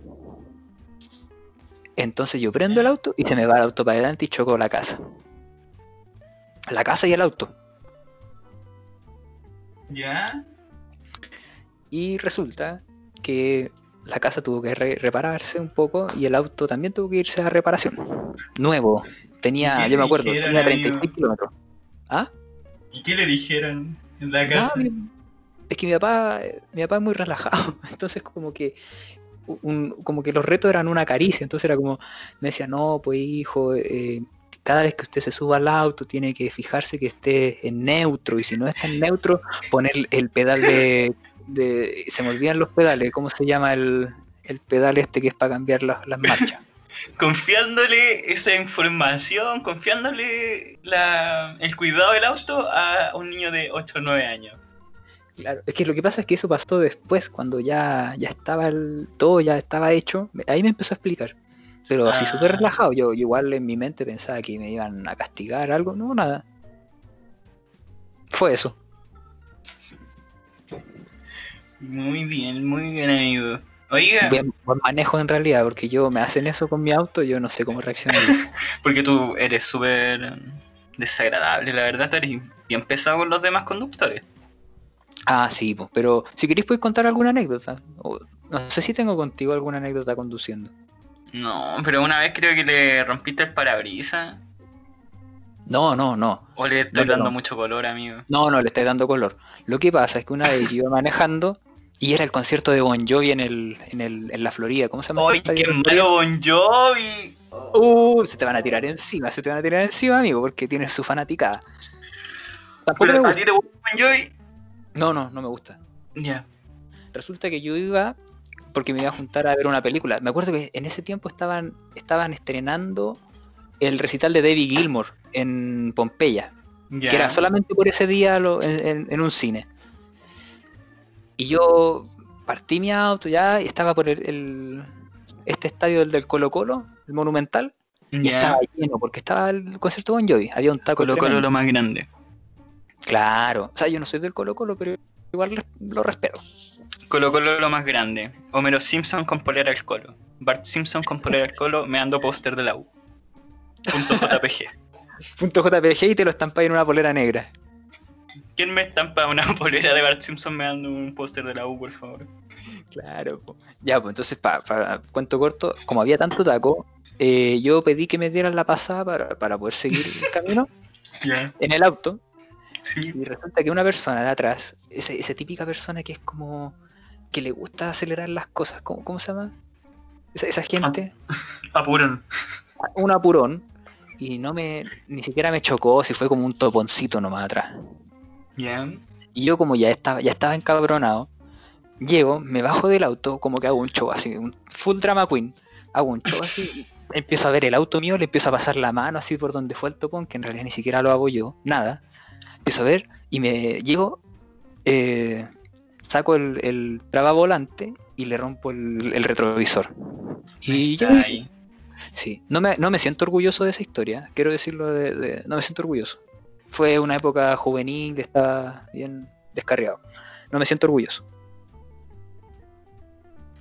Entonces yo prendo el auto y se me va el auto para adelante y choco la casa. La casa y el auto. Ya. Y resulta que la casa tuvo que re- repararse un poco y el auto también tuvo que irse a reparación. Nuevo. Tenía, ¿Qué yo me acuerdo, tenía amigo? 36 kilómetros. ¿Ah? ¿Y qué le dijeron en la casa? es que mi papá, mi papá es muy relajado, (laughs) entonces como que un- como que los retos eran una caricia, entonces era como, me decía, no, pues hijo, eh, cada vez que usted se suba al auto tiene que fijarse que esté en neutro, y si no está en neutro, poner el pedal de, se me olvidan los pedales, ¿cómo se llama el, el pedal este que es para cambiar las, las marchas? (laughs) Confiándole esa información, confiándole la- el cuidado del auto a un niño de 8 o 9 años. Claro, es que lo que pasa es que eso pasó después, cuando ya, ya estaba el, todo ya estaba hecho, ahí me empezó a explicar. Pero así súper Ah. relajado, yo, yo igual en mi mente pensaba que me iban a castigar algo, no, nada. Fue eso. Muy bien, muy bien, amigo. Oiga, Buen, buen manejo en realidad, porque yo me hacen eso con mi auto, yo no sé cómo reaccionar. (laughs) porque tú eres súper desagradable, la verdad, tú eres bien pesado con los demás conductores. Ah, sí, pues, pero si queréis podéis contar alguna anécdota. O- no sé si tengo contigo alguna anécdota conduciendo. No, pero una vez creo que le rompiste el parabrisas. No, no, no. O le estoy No, dando no. mucho color, amigo. No, no, le estoy dando color. Lo que pasa es que una vez yo iba (laughs) manejando y era el concierto de Bon Jovi en, el, en, el, en la Florida. ¿Cómo se llama? ¡Ay, qué malo Bon Jovi! Uh, se te van a tirar encima, se te van a tirar encima, amigo, porque tienes su fanaticada. Pero, ¿A ti te gusta Bon Jovi? No, no, no me gusta. Ya. Resulta que yo iba porque me iba a juntar a ver una película. Me acuerdo que en ese tiempo estaban, estaban estrenando el recital de David Gilmour en Pompeya, Ya. que era solamente por ese día lo- en, en- en un cine. Y yo partí mi auto ya y estaba por el, el- este estadio del, del Colo Colo, el Monumental, y estaba lleno porque estaba el concierto Bon Jovi. Había un taco Colo Colo lo más grande. Claro. O sea, yo no soy del Colo Colo, pero igual lo respeto. Colo Colo lo más grande. Homero Simpson con polera al colo. Bart Simpson con polera al colo me ando póster de la U. Punto JPG. (laughs) Punto JPG y te lo estampas en una polera negra. ¿Quién me estampa una (laughs) polera de Bart Simpson me dando un póster de la U, por favor? Claro. po. Ya, pues entonces, para cuento corto, como había tanto taco, eh, yo pedí que me dieran la pasada para, para poder seguir el (laughs) camino Ya. en el auto. Sí. Y resulta que una persona de atrás, esa, esa típica persona que es como que le gusta acelerar las cosas, ¿cómo, cómo se llama? Esa, esa gente, (laughs) Apurón. un apurón, y no me, ni siquiera me chocó, si fue como un toponcito nomás atrás. Ya. Y yo como ya estaba, ya estaba encabronado, llego, me bajo del auto, como que hago un show así, un full drama queen, hago un show así, empiezo a ver el auto mío, le empiezo a pasar la mano así por donde fue el topón, que en realidad ni siquiera lo hago yo, nada. Empiezo a ver y me llego, eh, saco el, el volante y le rompo el, el retrovisor. Y yo, Ay. sí, no me, no me siento orgulloso de esa historia, quiero decirlo de, de- no me siento orgulloso. Fue una época juvenil, estaba bien descarriado. No me siento orgulloso.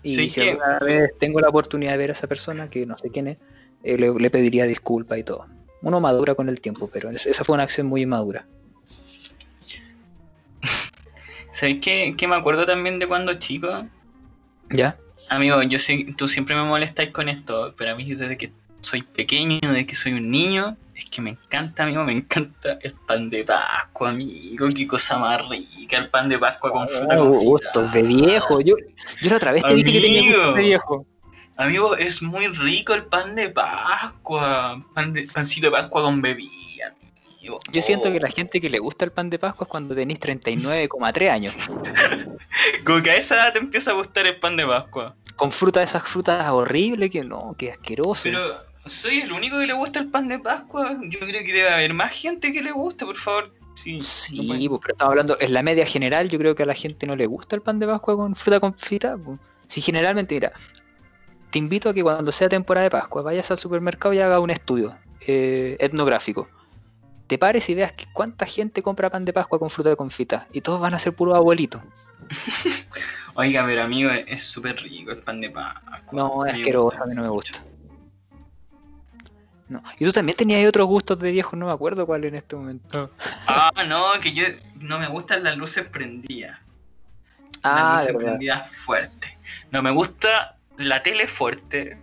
Y Sí, si que- alguna vez tengo la oportunidad de ver a esa persona, que no sé quién es, eh, le, le pediría disculpas y todo. Uno madura con el tiempo, pero es- esa fue una acción muy inmadura. ¿Sabéis qué, qué me acuerdo también de cuando chico? ¿Ya? Amigo, yo sé, tú siempre me molestáis con esto, pero a mí desde que soy pequeño, desde que soy un niño, es que me encanta, amigo, me encanta el pan de Pascua, amigo, qué cosa más rica, el pan de Pascua con fruta Oh, gustos de viejo. Yo, yo la otra vez te dije que tenía gustos de viejo. Amigo, es muy rico el pan de Pascua, pan de, pancito de Pascua con bebida, Yo siento Oh, que la gente que le gusta el pan de Pascua es cuando tenéis 39,3 años. (laughs) Como que a esa edad te empieza a gustar el pan de Pascua. Con fruta de esas frutas horribles que no, que asqueroso. Pero, ¿soy el único que le gusta el pan de Pascua? Yo creo que debe haber más gente que le guste, por favor. Sí, Sí, pues, pero estamos hablando, en la media general, yo creo que a la gente no le gusta el pan de Pascua con fruta confita. pues. Si generalmente, mira, te invito a que cuando sea temporada de Pascua vayas al supermercado y hagas un estudio eh, etnográfico. Te pares y veas que cuánta gente compra pan de Pascua con fruta confita. Y todos van a ser puros abuelitos. (laughs) Oiga, pero amigo, es súper rico el pan de Pascua. No, es asqueroso, a mí no me gusta. No. Y tú también tenías otros gustos de viejos, no me acuerdo cuál en este momento. Ah, no, que yo no me gustan las luces prendidas. Ah, las de luces prendidas fuertes. No me gusta la tele fuerte,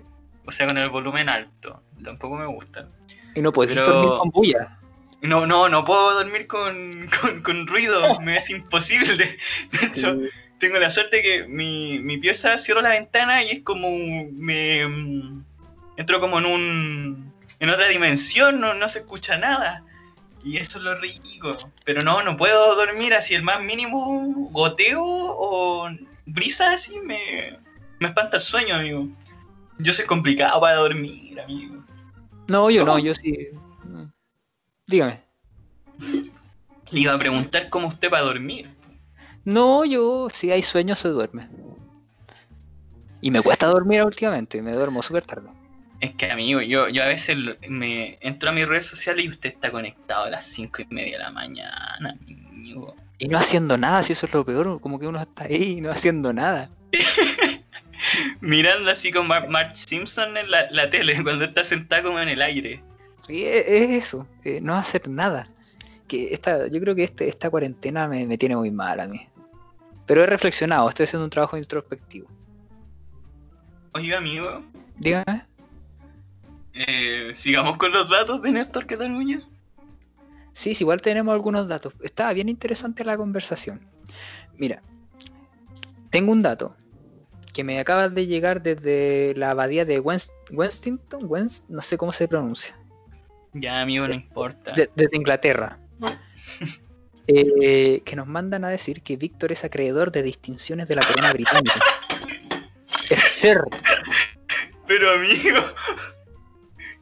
o sea, con el volumen alto. Tampoco me gusta. Y no puedes Pero- dormir con bulla. No, no, no puedo dormir con, con, con ruido, (laughs) me es imposible. De hecho, tengo la suerte que mi, mi pieza cierro la ventana y es como me mm, entro como en un en otra dimensión, no, no se escucha nada. Y eso es lo rico. Pero no, no puedo dormir así el más mínimo goteo o brisa así me, me espanta el sueño, amigo. Yo soy complicado para dormir, amigo. No, yo no, yo sí. Dígame. Le iba a preguntar cómo usted para dormir. No, yo si hay sueño se duerme. Y me cuesta dormir últimamente, me duermo súper tarde. Es que, amigo, yo, yo a veces me entro a mis redes sociales y usted está conectado a las cinco y media de la mañana, amigo. Y no haciendo nada, si eso es lo peor, como que uno está ahí no haciendo nada. (laughs) Mirando así con Mar Marge Simpson en la, la tele, cuando está sentado como en el aire. Sí, es, es eso, eh, no hacer nada. Que esta, yo creo que este, esta cuarentena me, me tiene muy mal a mí. Pero he reflexionado, estoy haciendo un trabajo introspectivo. Oiga, amigo, Dígame. eh, sigamos con los datos de Néstor Cataluña. Sí, sí, igual tenemos algunos datos. Estaba bien interesante la conversación. Mira, tengo un dato que me acaba de llegar desde la abadía de Wenstington, Wens- no sé cómo se pronuncia, Ya, amigo, no importa. de- desde Inglaterra. Eh, que nos mandan a decir que Víctor es acreedor de distinciones de la corona británica. (laughs) Es ser. Pero, amigo.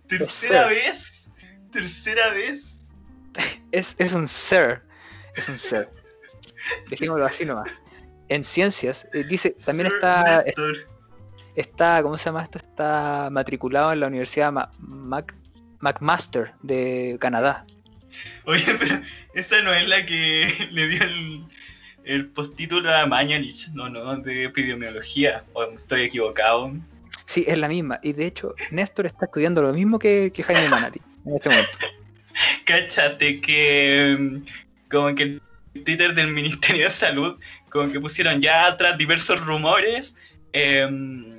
Tercera Tercera. vez. Tercera vez. Es, es un ser. Es un ser. Dejémoslo así nomás. En ciencias, eh, dice, también Sir está, Néstor. está, ¿cómo se llama esto? Está matriculado en la Universidad Ma- Mac- McMaster de Canadá. Oye, pero esa no es la que (laughs) le dio el, el postítulo a Mañalich, no, no, de epidemiología. O estoy equivocado. Sí, es la misma. Y de hecho, Néstor está estudiando lo mismo que, que Jaime Manati en este momento. (laughs) Cáchate que mm, como que el Twitter del Ministerio de Salud, como que pusieron ya tras diversos rumores, em,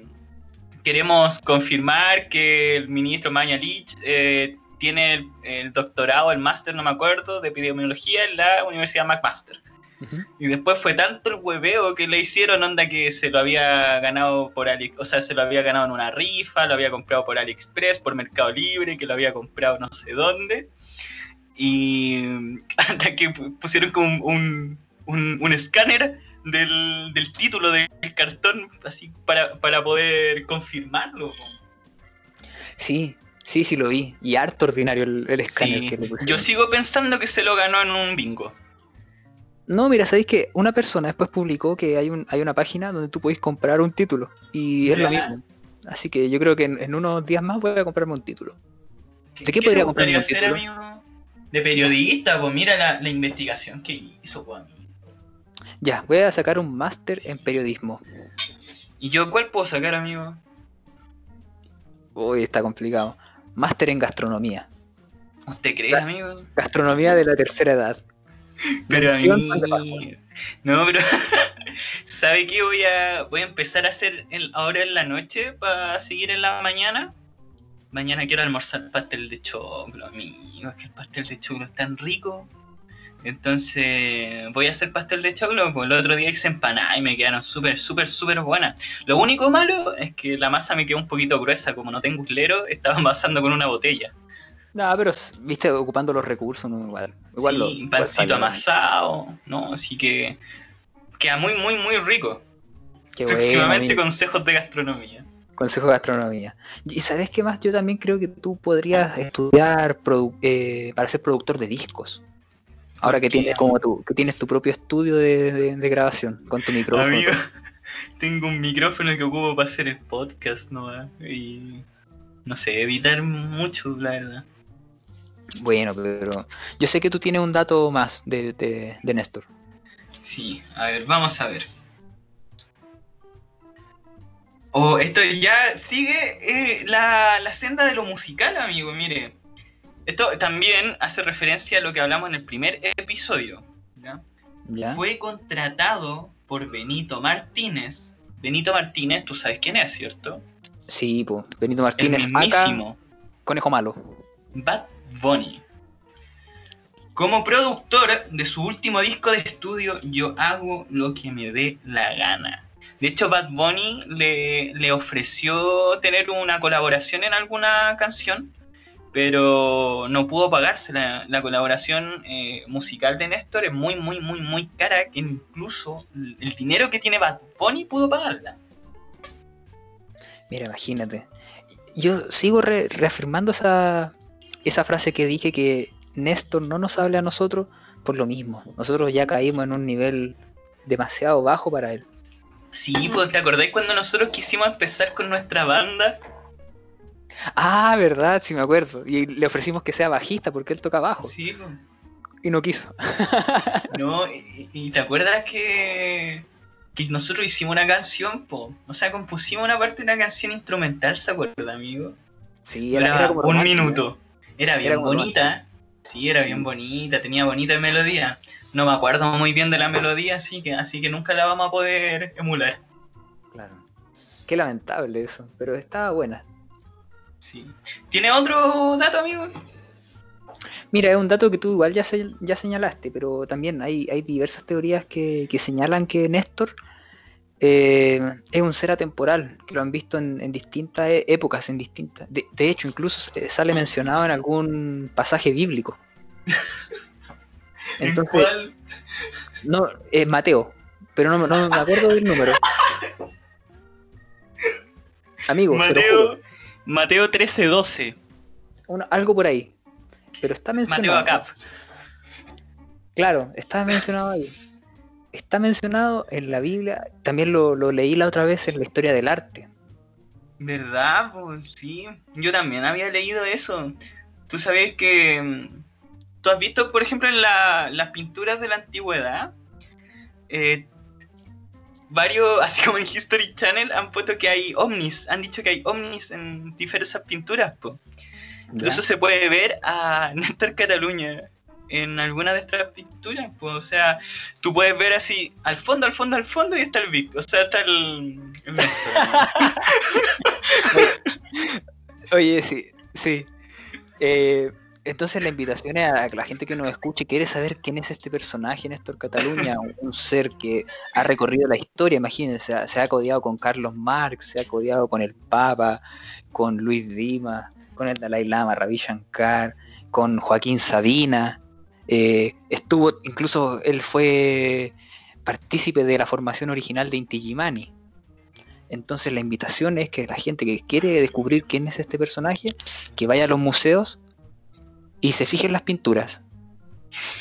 queremos confirmar que el ministro Mañalich eh, tiene el, el doctorado, el máster, no me acuerdo, de epidemiología en la Universidad McMaster. Ujú. Y después fue tanto el hueveo que le hicieron, onda que se lo había ganado por Ali, o sea, se lo había ganado en una rifa, lo había comprado por AliExpress, por Mercado Libre, que lo había comprado no sé dónde. Y (laughs) hasta que pu- pusieron como un, un, un- un escáner del, del título del cartón, así para, para poder confirmarlo. Sí, sí, sí lo vi. Y harto ordinario el, el escáner Sí, que le pusieron. yo sigo pensando que se lo ganó en un bingo. No, mira, sabéis que una persona después publicó que hay, un, hay una página donde tú podéis comprar un título. Y es lo mismo. Así que yo creo que en, en unos días más voy a comprarme un título. ¿De qué podría comprarme un título? amigo? De periodista, pues mira la, la investigación que hizo, pues, amigo. Ya, voy a sacar un máster en periodismo. ¿Y yo cuál puedo sacar, amigo? Uy, está complicado. Máster en gastronomía. ¿Usted cree, amigo? Gastronomía de la tercera edad. Pero a mí... No, pero... (laughs) ¿Sabe qué? Voy a, voy a empezar a hacer el- ahora en la noche para seguir en la mañana. Mañana quiero almorzar pastel de choclo, amigo. Es que el pastel de choclo es tan rico. Entonces voy a hacer pastel de choclo. Pues el otro día hice empanada y me quedaron súper, súper, súper buenas. Lo único malo es que la masa me quedó un poquito gruesa. Como no tengo uslero, (laughs) estaba amasando con una botella. No, pero, viste, ocupando los recursos, no, igual. Igual sí, lo- un igual pancito amasado, ¿no? Así que queda muy, muy, muy rico. Qué Próximamente consejos de gastronomía. Consejo de gastronomía. Y sabes qué más, yo también creo que tú podrías estudiar eh, para ser productor de discos. Ahora que tienes como tú, que tienes tu propio estudio de, de- de grabación con tu micrófono. Amigo, (laughs) tengo un micrófono que ocupo para hacer el podcast, ¿no? Y no sé, editar mucho, la verdad. Bueno, pero yo sé que tú tienes un dato más de, de, de Néstor. Sí, a ver, vamos a ver. Oh, esto ya sigue eh, la, la senda de lo musical, amigo, mire. Esto también hace referencia a lo que hablamos en el primer episodio. ¿ya? ¿Ya? Fue contratado por Benito Martínez. Benito Martínez, tú sabes quién es, ¿cierto? Sí, pues. Benito El Martínez, acá, mismísimo conejo malo. Bad Bunny. Como productor de su último disco de estudio, yo hago lo que me dé la gana. De hecho, Bad Bunny le, le ofreció tener una colaboración en alguna canción, pero no pudo pagarse. La, la colaboración eh, musical de Néstor es muy, muy, muy, muy cara, que incluso el dinero que tiene Bad Bunny pudo pagarla. Mira, imagínate. Yo sigo re- reafirmando esa, esa frase que dije que Néstor no nos hable a nosotros por lo mismo. Nosotros ya caímos en un nivel demasiado bajo para él. Sí, pues te acordáis cuando nosotros quisimos empezar con nuestra banda Ah, verdad, sí me acuerdo. Y le ofrecimos que sea bajista porque él toca bajo. Sí. Y no quiso. (laughs) No, y, y te acuerdas que, que nosotros hicimos una canción, po? O sea, compusimos una parte de una canción instrumental, ¿se acuerda, amigo? Sí, Era, era, era como un minuto. Era bien Era bonita. Sí, era bien bonita, tenía bonita melodía. No me acuerdo muy bien de la melodía, así que, así que nunca la vamos a poder emular. Claro. Qué lamentable eso, pero estaba buena. Sí. ¿Tiene otro dato, amigo? Mira, es un dato que tú igual ya, se- ya señalaste, pero también hay, hay diversas teorías que, que señalan que Néstor eh, es un ser atemporal, que lo han visto en, en distintas e- épocas, en distintas. De, de hecho, incluso sale mencionado en algún pasaje bíblico. (laughs) ¿En Entonces, cuál? no, es Mateo, pero no, no me acuerdo del número. (laughs) Amigo, juro, Mateo, Mateo 13:12. una- algo por ahí. Pero está Mateo mencionado. Acap. Claro, está mencionado ahí. Está mencionado en la Biblia. También lo, lo leí la otra vez en la historia del arte. ¿Verdad? Pues sí. Yo también había leído eso. Tú sabes que. mm, ¿Tú has visto, por ejemplo, en la- las pinturas de la antigüedad? eh, varios, (laughs) así como en History Channel, han puesto que hay ovnis. Han dicho que hay ovnis en diversas pinturas. po. Incluso se puede ver a (laughs) Néstor Cataluña en alguna de estas pinturas. Pues, o sea, tú puedes ver así al fondo, al fondo, al fondo y está el Vic. O sea, está el, el. (laughs) Oye, sí, sí. Eh, entonces la invitación es a la gente que nos escuche, quiere saber quién es este personaje, Néstor Cataluña, (laughs) un, ser que ha recorrido la historia, imagínense, se ha, codiado con Carlos Marx, se ha codiado con el Papa, con Luis Dimas, con el Dalai Lama, Ravi Shankar, con Joaquín Sabina, eh, estuvo, incluso él fue partícipe de la formación original de Inti Illimani. Entonces la invitación es que la gente que quiere descubrir quién es este personaje, que vaya a los museos y se fije en las pinturas.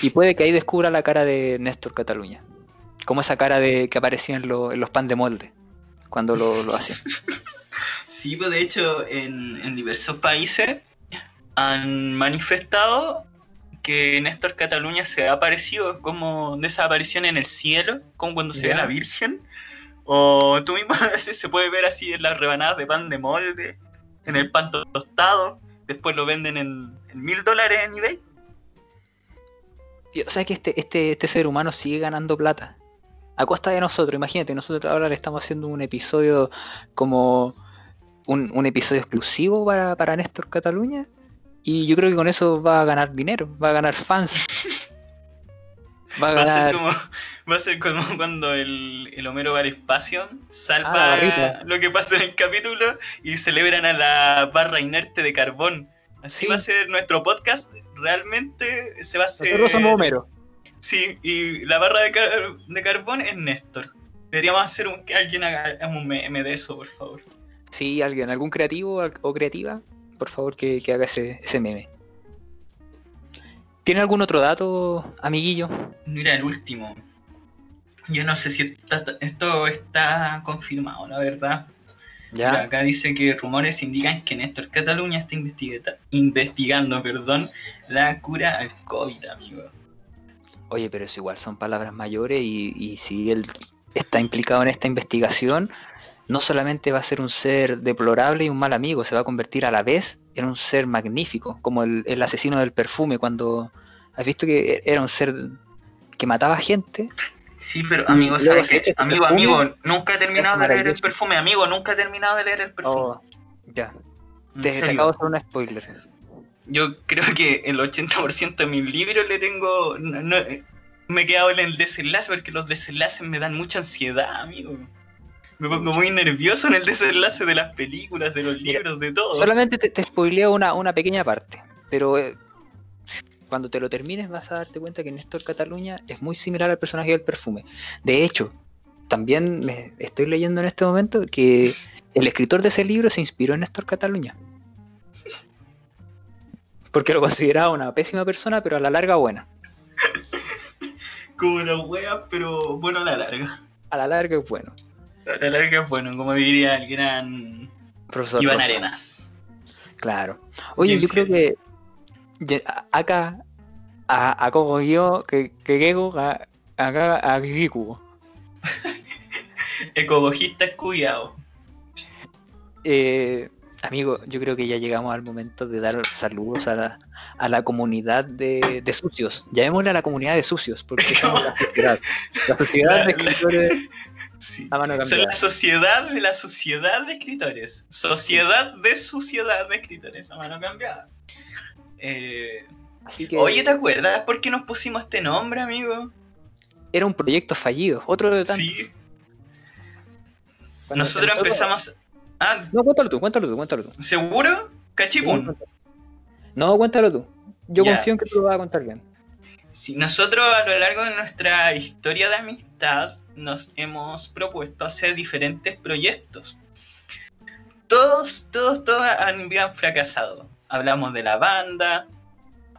Y puede que ahí descubra la cara de Néstor Cataluña. Como esa cara de que aparecía en, lo- en los pan de molde, cuando lo, lo hacían. (laughs) Sí, pues de hecho en, en diversos países han manifestado que Néstor Cataluña se ha aparecido como desaparición en el cielo, como cuando se ve la Virgen. O tú mismo (laughs) a veces se puede ver así en las rebanadas de pan de molde, en el pan to- tostado, después lo venden en en mil dólares en eBay. O sea que este, este, este ser humano sigue ganando plata. A costa de nosotros, imagínate, nosotros ahora le estamos haciendo un episodio como un, un episodio exclusivo para, para Néstor Cataluña. Y yo creo que con eso va a ganar dinero, va a ganar fans. (laughs) Va a Va a ser como, va a ser como cuando el, el Homero va al espacio, Ah, salva barrita. lo que pasa en el capítulo y celebran a la barra inerte de carbón. Así Sí. va a ser nuestro podcast. Realmente se va a hacer. Nosotros somos Homero. Sí, y la barra de, car- de carbón es Néstor. Deberíamos hacer un, que alguien haga un meme de eso, por favor. Sí, alguien, algún creativo o creativa, por favor que, que haga ese, ese meme. ¿Tiene algún otro dato, amiguillo? Mira, el último. Yo no sé si está- esto está confirmado, la verdad. Mira, acá dice que rumores indican que Néstor Cataluña está investiga- investigando perdón, la cura al COVID, amigo. Oye, pero eso igual son palabras mayores y, y si él está implicado en esta investigación, no solamente va a ser un ser deplorable y un mal amigo, se va a convertir a la vez en un ser magnífico, como el, el asesino del perfume, cuando has visto que era un ser que mataba gente. Sí, pero amigo, ¿sabes qué? Amigo, amigo, nunca he terminado de leer el perfume, amigo, nunca he terminado de leer el perfume. Oh, ya, te, te acabo de hacer un spoiler. Yo creo que el 80% de mis libros le tengo. no- no, me he quedado en el desenlace porque los desenlaces me dan mucha ansiedad, amigo. Me pongo muy nervioso en el desenlace de las películas, de los libros, de todo. Solamente te, te spoileo una, una pequeña parte, pero eh, cuando te lo termines vas a darte cuenta que Néstor Cataluña es muy similar al personaje del perfume. De hecho, también me estoy leyendo en este momento que el escritor de ese libro se inspiró en Néstor Cataluña. Porque lo consideraba una pésima persona, pero a la larga buena. Como la wea, pero bueno a la larga. A la larga es bueno. A la larga es bueno, como diría el gran Profesor Iván Rosa. Arenas. Claro. Oye, Bien yo creo que acá, a, a como yo, que llego a- acá a Giku. (laughs) Ecologista cuidado. Eh, amigo, yo creo que ya llegamos al momento de dar saludos a la, a la comunidad de, de sucios. Llamémosle a la comunidad de sucios, porque (laughs) somos la sociedad. La sociedad La- de escritores Sí. a mano Son cambiada. la sociedad de la sociedad de escritores. Sociedad de sociedad de escritores, a mano cambiada. Eh, Así que Oye, ¿te acuerdas por qué nos pusimos este nombre, amigo? era un proyecto fallido. Otro de tantos. Sí. Cuando- nosotros empezamos. Ah, No, cuéntalo tú, cuéntalo tú, cuéntalo tú. ¿seguro? Cachipún. No, cuéntalo tú. Yo Ya. confío en que tú lo vas a contar bien. Sí, nosotros a lo largo de nuestra historia de amistad nos hemos propuesto hacer diferentes proyectos. Todos, todos, todos han, fracasado. Hablamos de la banda,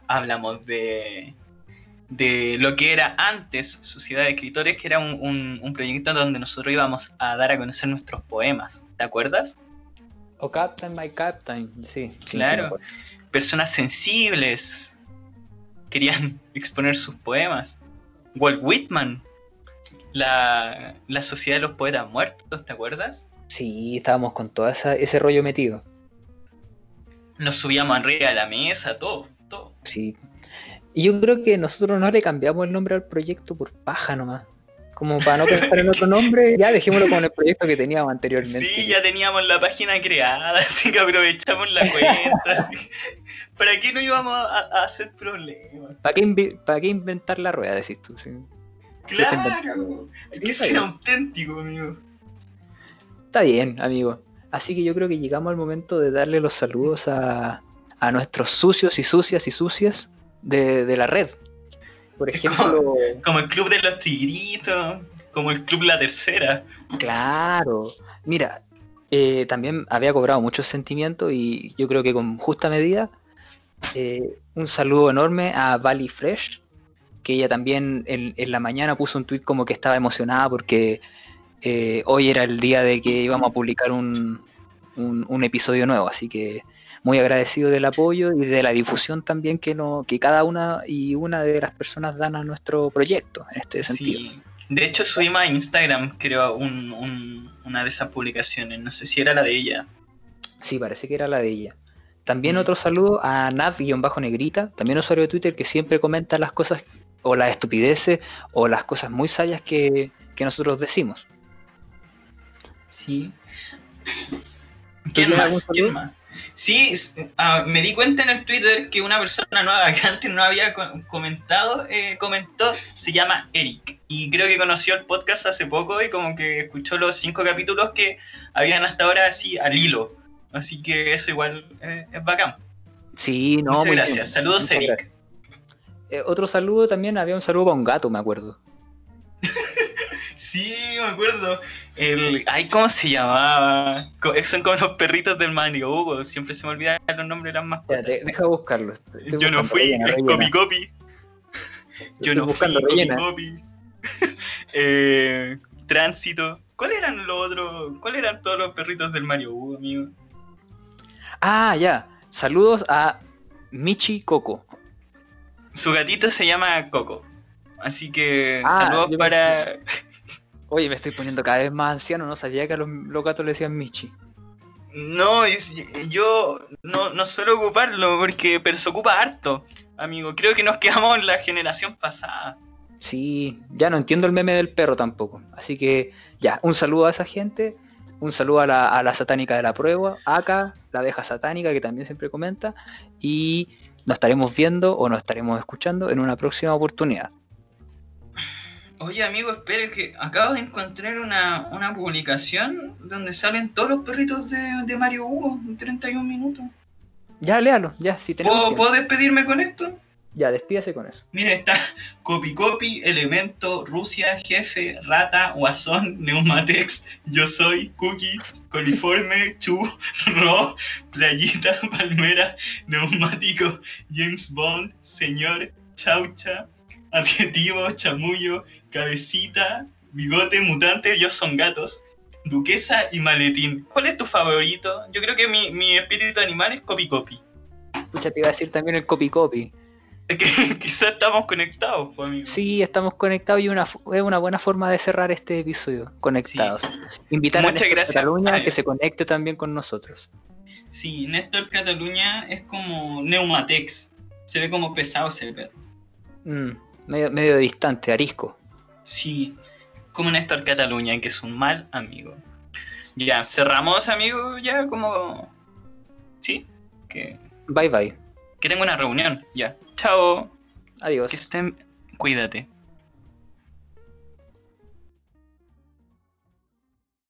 hablamos de, de lo que era antes Sociedad de Escritores, que era un, un- un proyecto donde nosotros íbamos a dar a conocer nuestros poemas. ¿Te acuerdas? O Captain, my Captain, sí. Claro. sí. Personas sensibles querían (laughs) exponer sus poemas. Walt Whitman, la, la Sociedad de los Poetas Muertos, ¿te acuerdas? Sí, estábamos con todo esa- ese rollo metido. Nos subíamos arriba de la mesa, todo, todo. Sí. Y yo creo que nosotros no le cambiamos el nombre al proyecto por paja nomás. Como para no pensar en otro nombre, ya dejémoslo con el proyecto que teníamos anteriormente. Sí, ya teníamos la página creada, (laughs) así que aprovechamos la cuenta. así. ¿Para qué no íbamos a, a hacer problemas? ¿Para qué, para qué inventar la rueda, decís tú? Sí. Claro, hay que ser auténtico, amigo. Está bien, amigo. Así que yo creo que llegamos al momento de darle los saludos a, a nuestros sucios y sucias y sucias de, de la red. Por ejemplo, Como el Club de los Tigritos, como el Club La Tercera. claro. Mira, eh, también había cobrado muchos sentimientos y yo creo que con justa medida. eh, un saludo enorme a Valley Fresh, que ella también en, en la mañana puso un tweet como que estaba emocionada porque eh, hoy era el día de que íbamos a publicar un, un- un episodio nuevo, así que muy agradecido del apoyo y de la difusión también que, no, que cada una y una de las personas dan a nuestro proyecto en este sentido. Sí. De hecho, subimos a Instagram, creo, un- un- una de esas publicaciones. No sé si era la de ella. Sí, parece que era la de ella. También Mm. otro saludo a Nat-Negrita, también usuario de Twitter que siempre comenta las cosas o las estupideces o las cosas muy sabias que, que nosotros decimos. Sí. ¿Tú ¿Quién más? ¿Quién más? Sí, ah, me di cuenta en el Twitter que una persona nueva que (laughs) antes no había co- comentado, eh, comentó, se llama Eric. Y creo que conoció el podcast hace poco y como que escuchó los cinco capítulos que habían hasta ahora así al hilo. Así que eso igual eh, es bacán. Sí, no, Muchas muy bien. gracias. Saludos, Muchas Eric. gracias. Eh, otro saludo también, había un saludo para un gato, me acuerdo. Sí, me acuerdo. El, ay, ¿cómo se llamaba? Son como los perritos del Mario Hugo. Siempre se me olvidan los nombres de las mascotas. Espérate, deja buscarlo. (laughs) Yo no fui, rellena, es rellena. copy copy. Yo no fui, copy (laughs) rellena. copy. Eh, tránsito. ¿Cuáles eran los otros? ¿Cuáles eran todos los perritos del Mario Hugo, amigo? Ah, ya. Saludos a Michi Coco. Su gatito se llama Coco. Así que Ah, saludos para. (laughs) Oye, me estoy poniendo cada vez más anciano, no sabía que a los, los gatos le decían Michi. No, es- yo no, no suelo ocuparlo porque pero se ocupa harto, amigo. Creo que nos quedamos en la generación pasada. Sí, ya no entiendo el meme del perro tampoco. Así que ya, un saludo a esa gente, un saludo a la, a la satánica de la prueba, acá, la abeja satánica que también siempre comenta, y nos estaremos viendo o nos estaremos escuchando en una próxima oportunidad. Oye, amigo, espere que acabo de encontrar una, una publicación donde salen todos los perritos de, de Mario Hugo en 31 minutos. Ya, léalo, ya, si tenemos ¿Puedo. ¿Puedo despedirme con esto? Ya, despídase con eso. Mira, está (laughs) Copy Copy, Elemento, Rusia, Jefe, Rata, Guasón, Neumatex, Yo Soy, Cookie, Coliforme, Chu, (laughs) Ro, Playita, (laughs) Palmera, Neumático, James Bond, Señor, Chaucha, Adjetivo, Chamullo, Cabecita, Bigote, Mutante, Yo Son Gatos, Duquesa y Maletín. ¿Cuál es tu favorito? Yo creo que mi, mi espíritu animal es Copy Copy. Pucha, te iba a decir también el copy copy. Quizás estamos conectados, pues, amigo. Sí, estamos conectados y una, es una buena forma de cerrar este episodio, conectados. Invitar Muchas a Néstor gracias. Cataluña a que se conecte también con nosotros. Sí, Néstor Cataluña es como Neumatex. Se ve como pesado ese perro. Mm, medio, medio distante, arisco. Sí, como Néstor Cataluña, que es un mal amigo. Ya, cerramos, amigo, ya como... Sí, que, Bye bye. que tengo una reunión, ya. Chao, Adiós. que estén... Cuídate.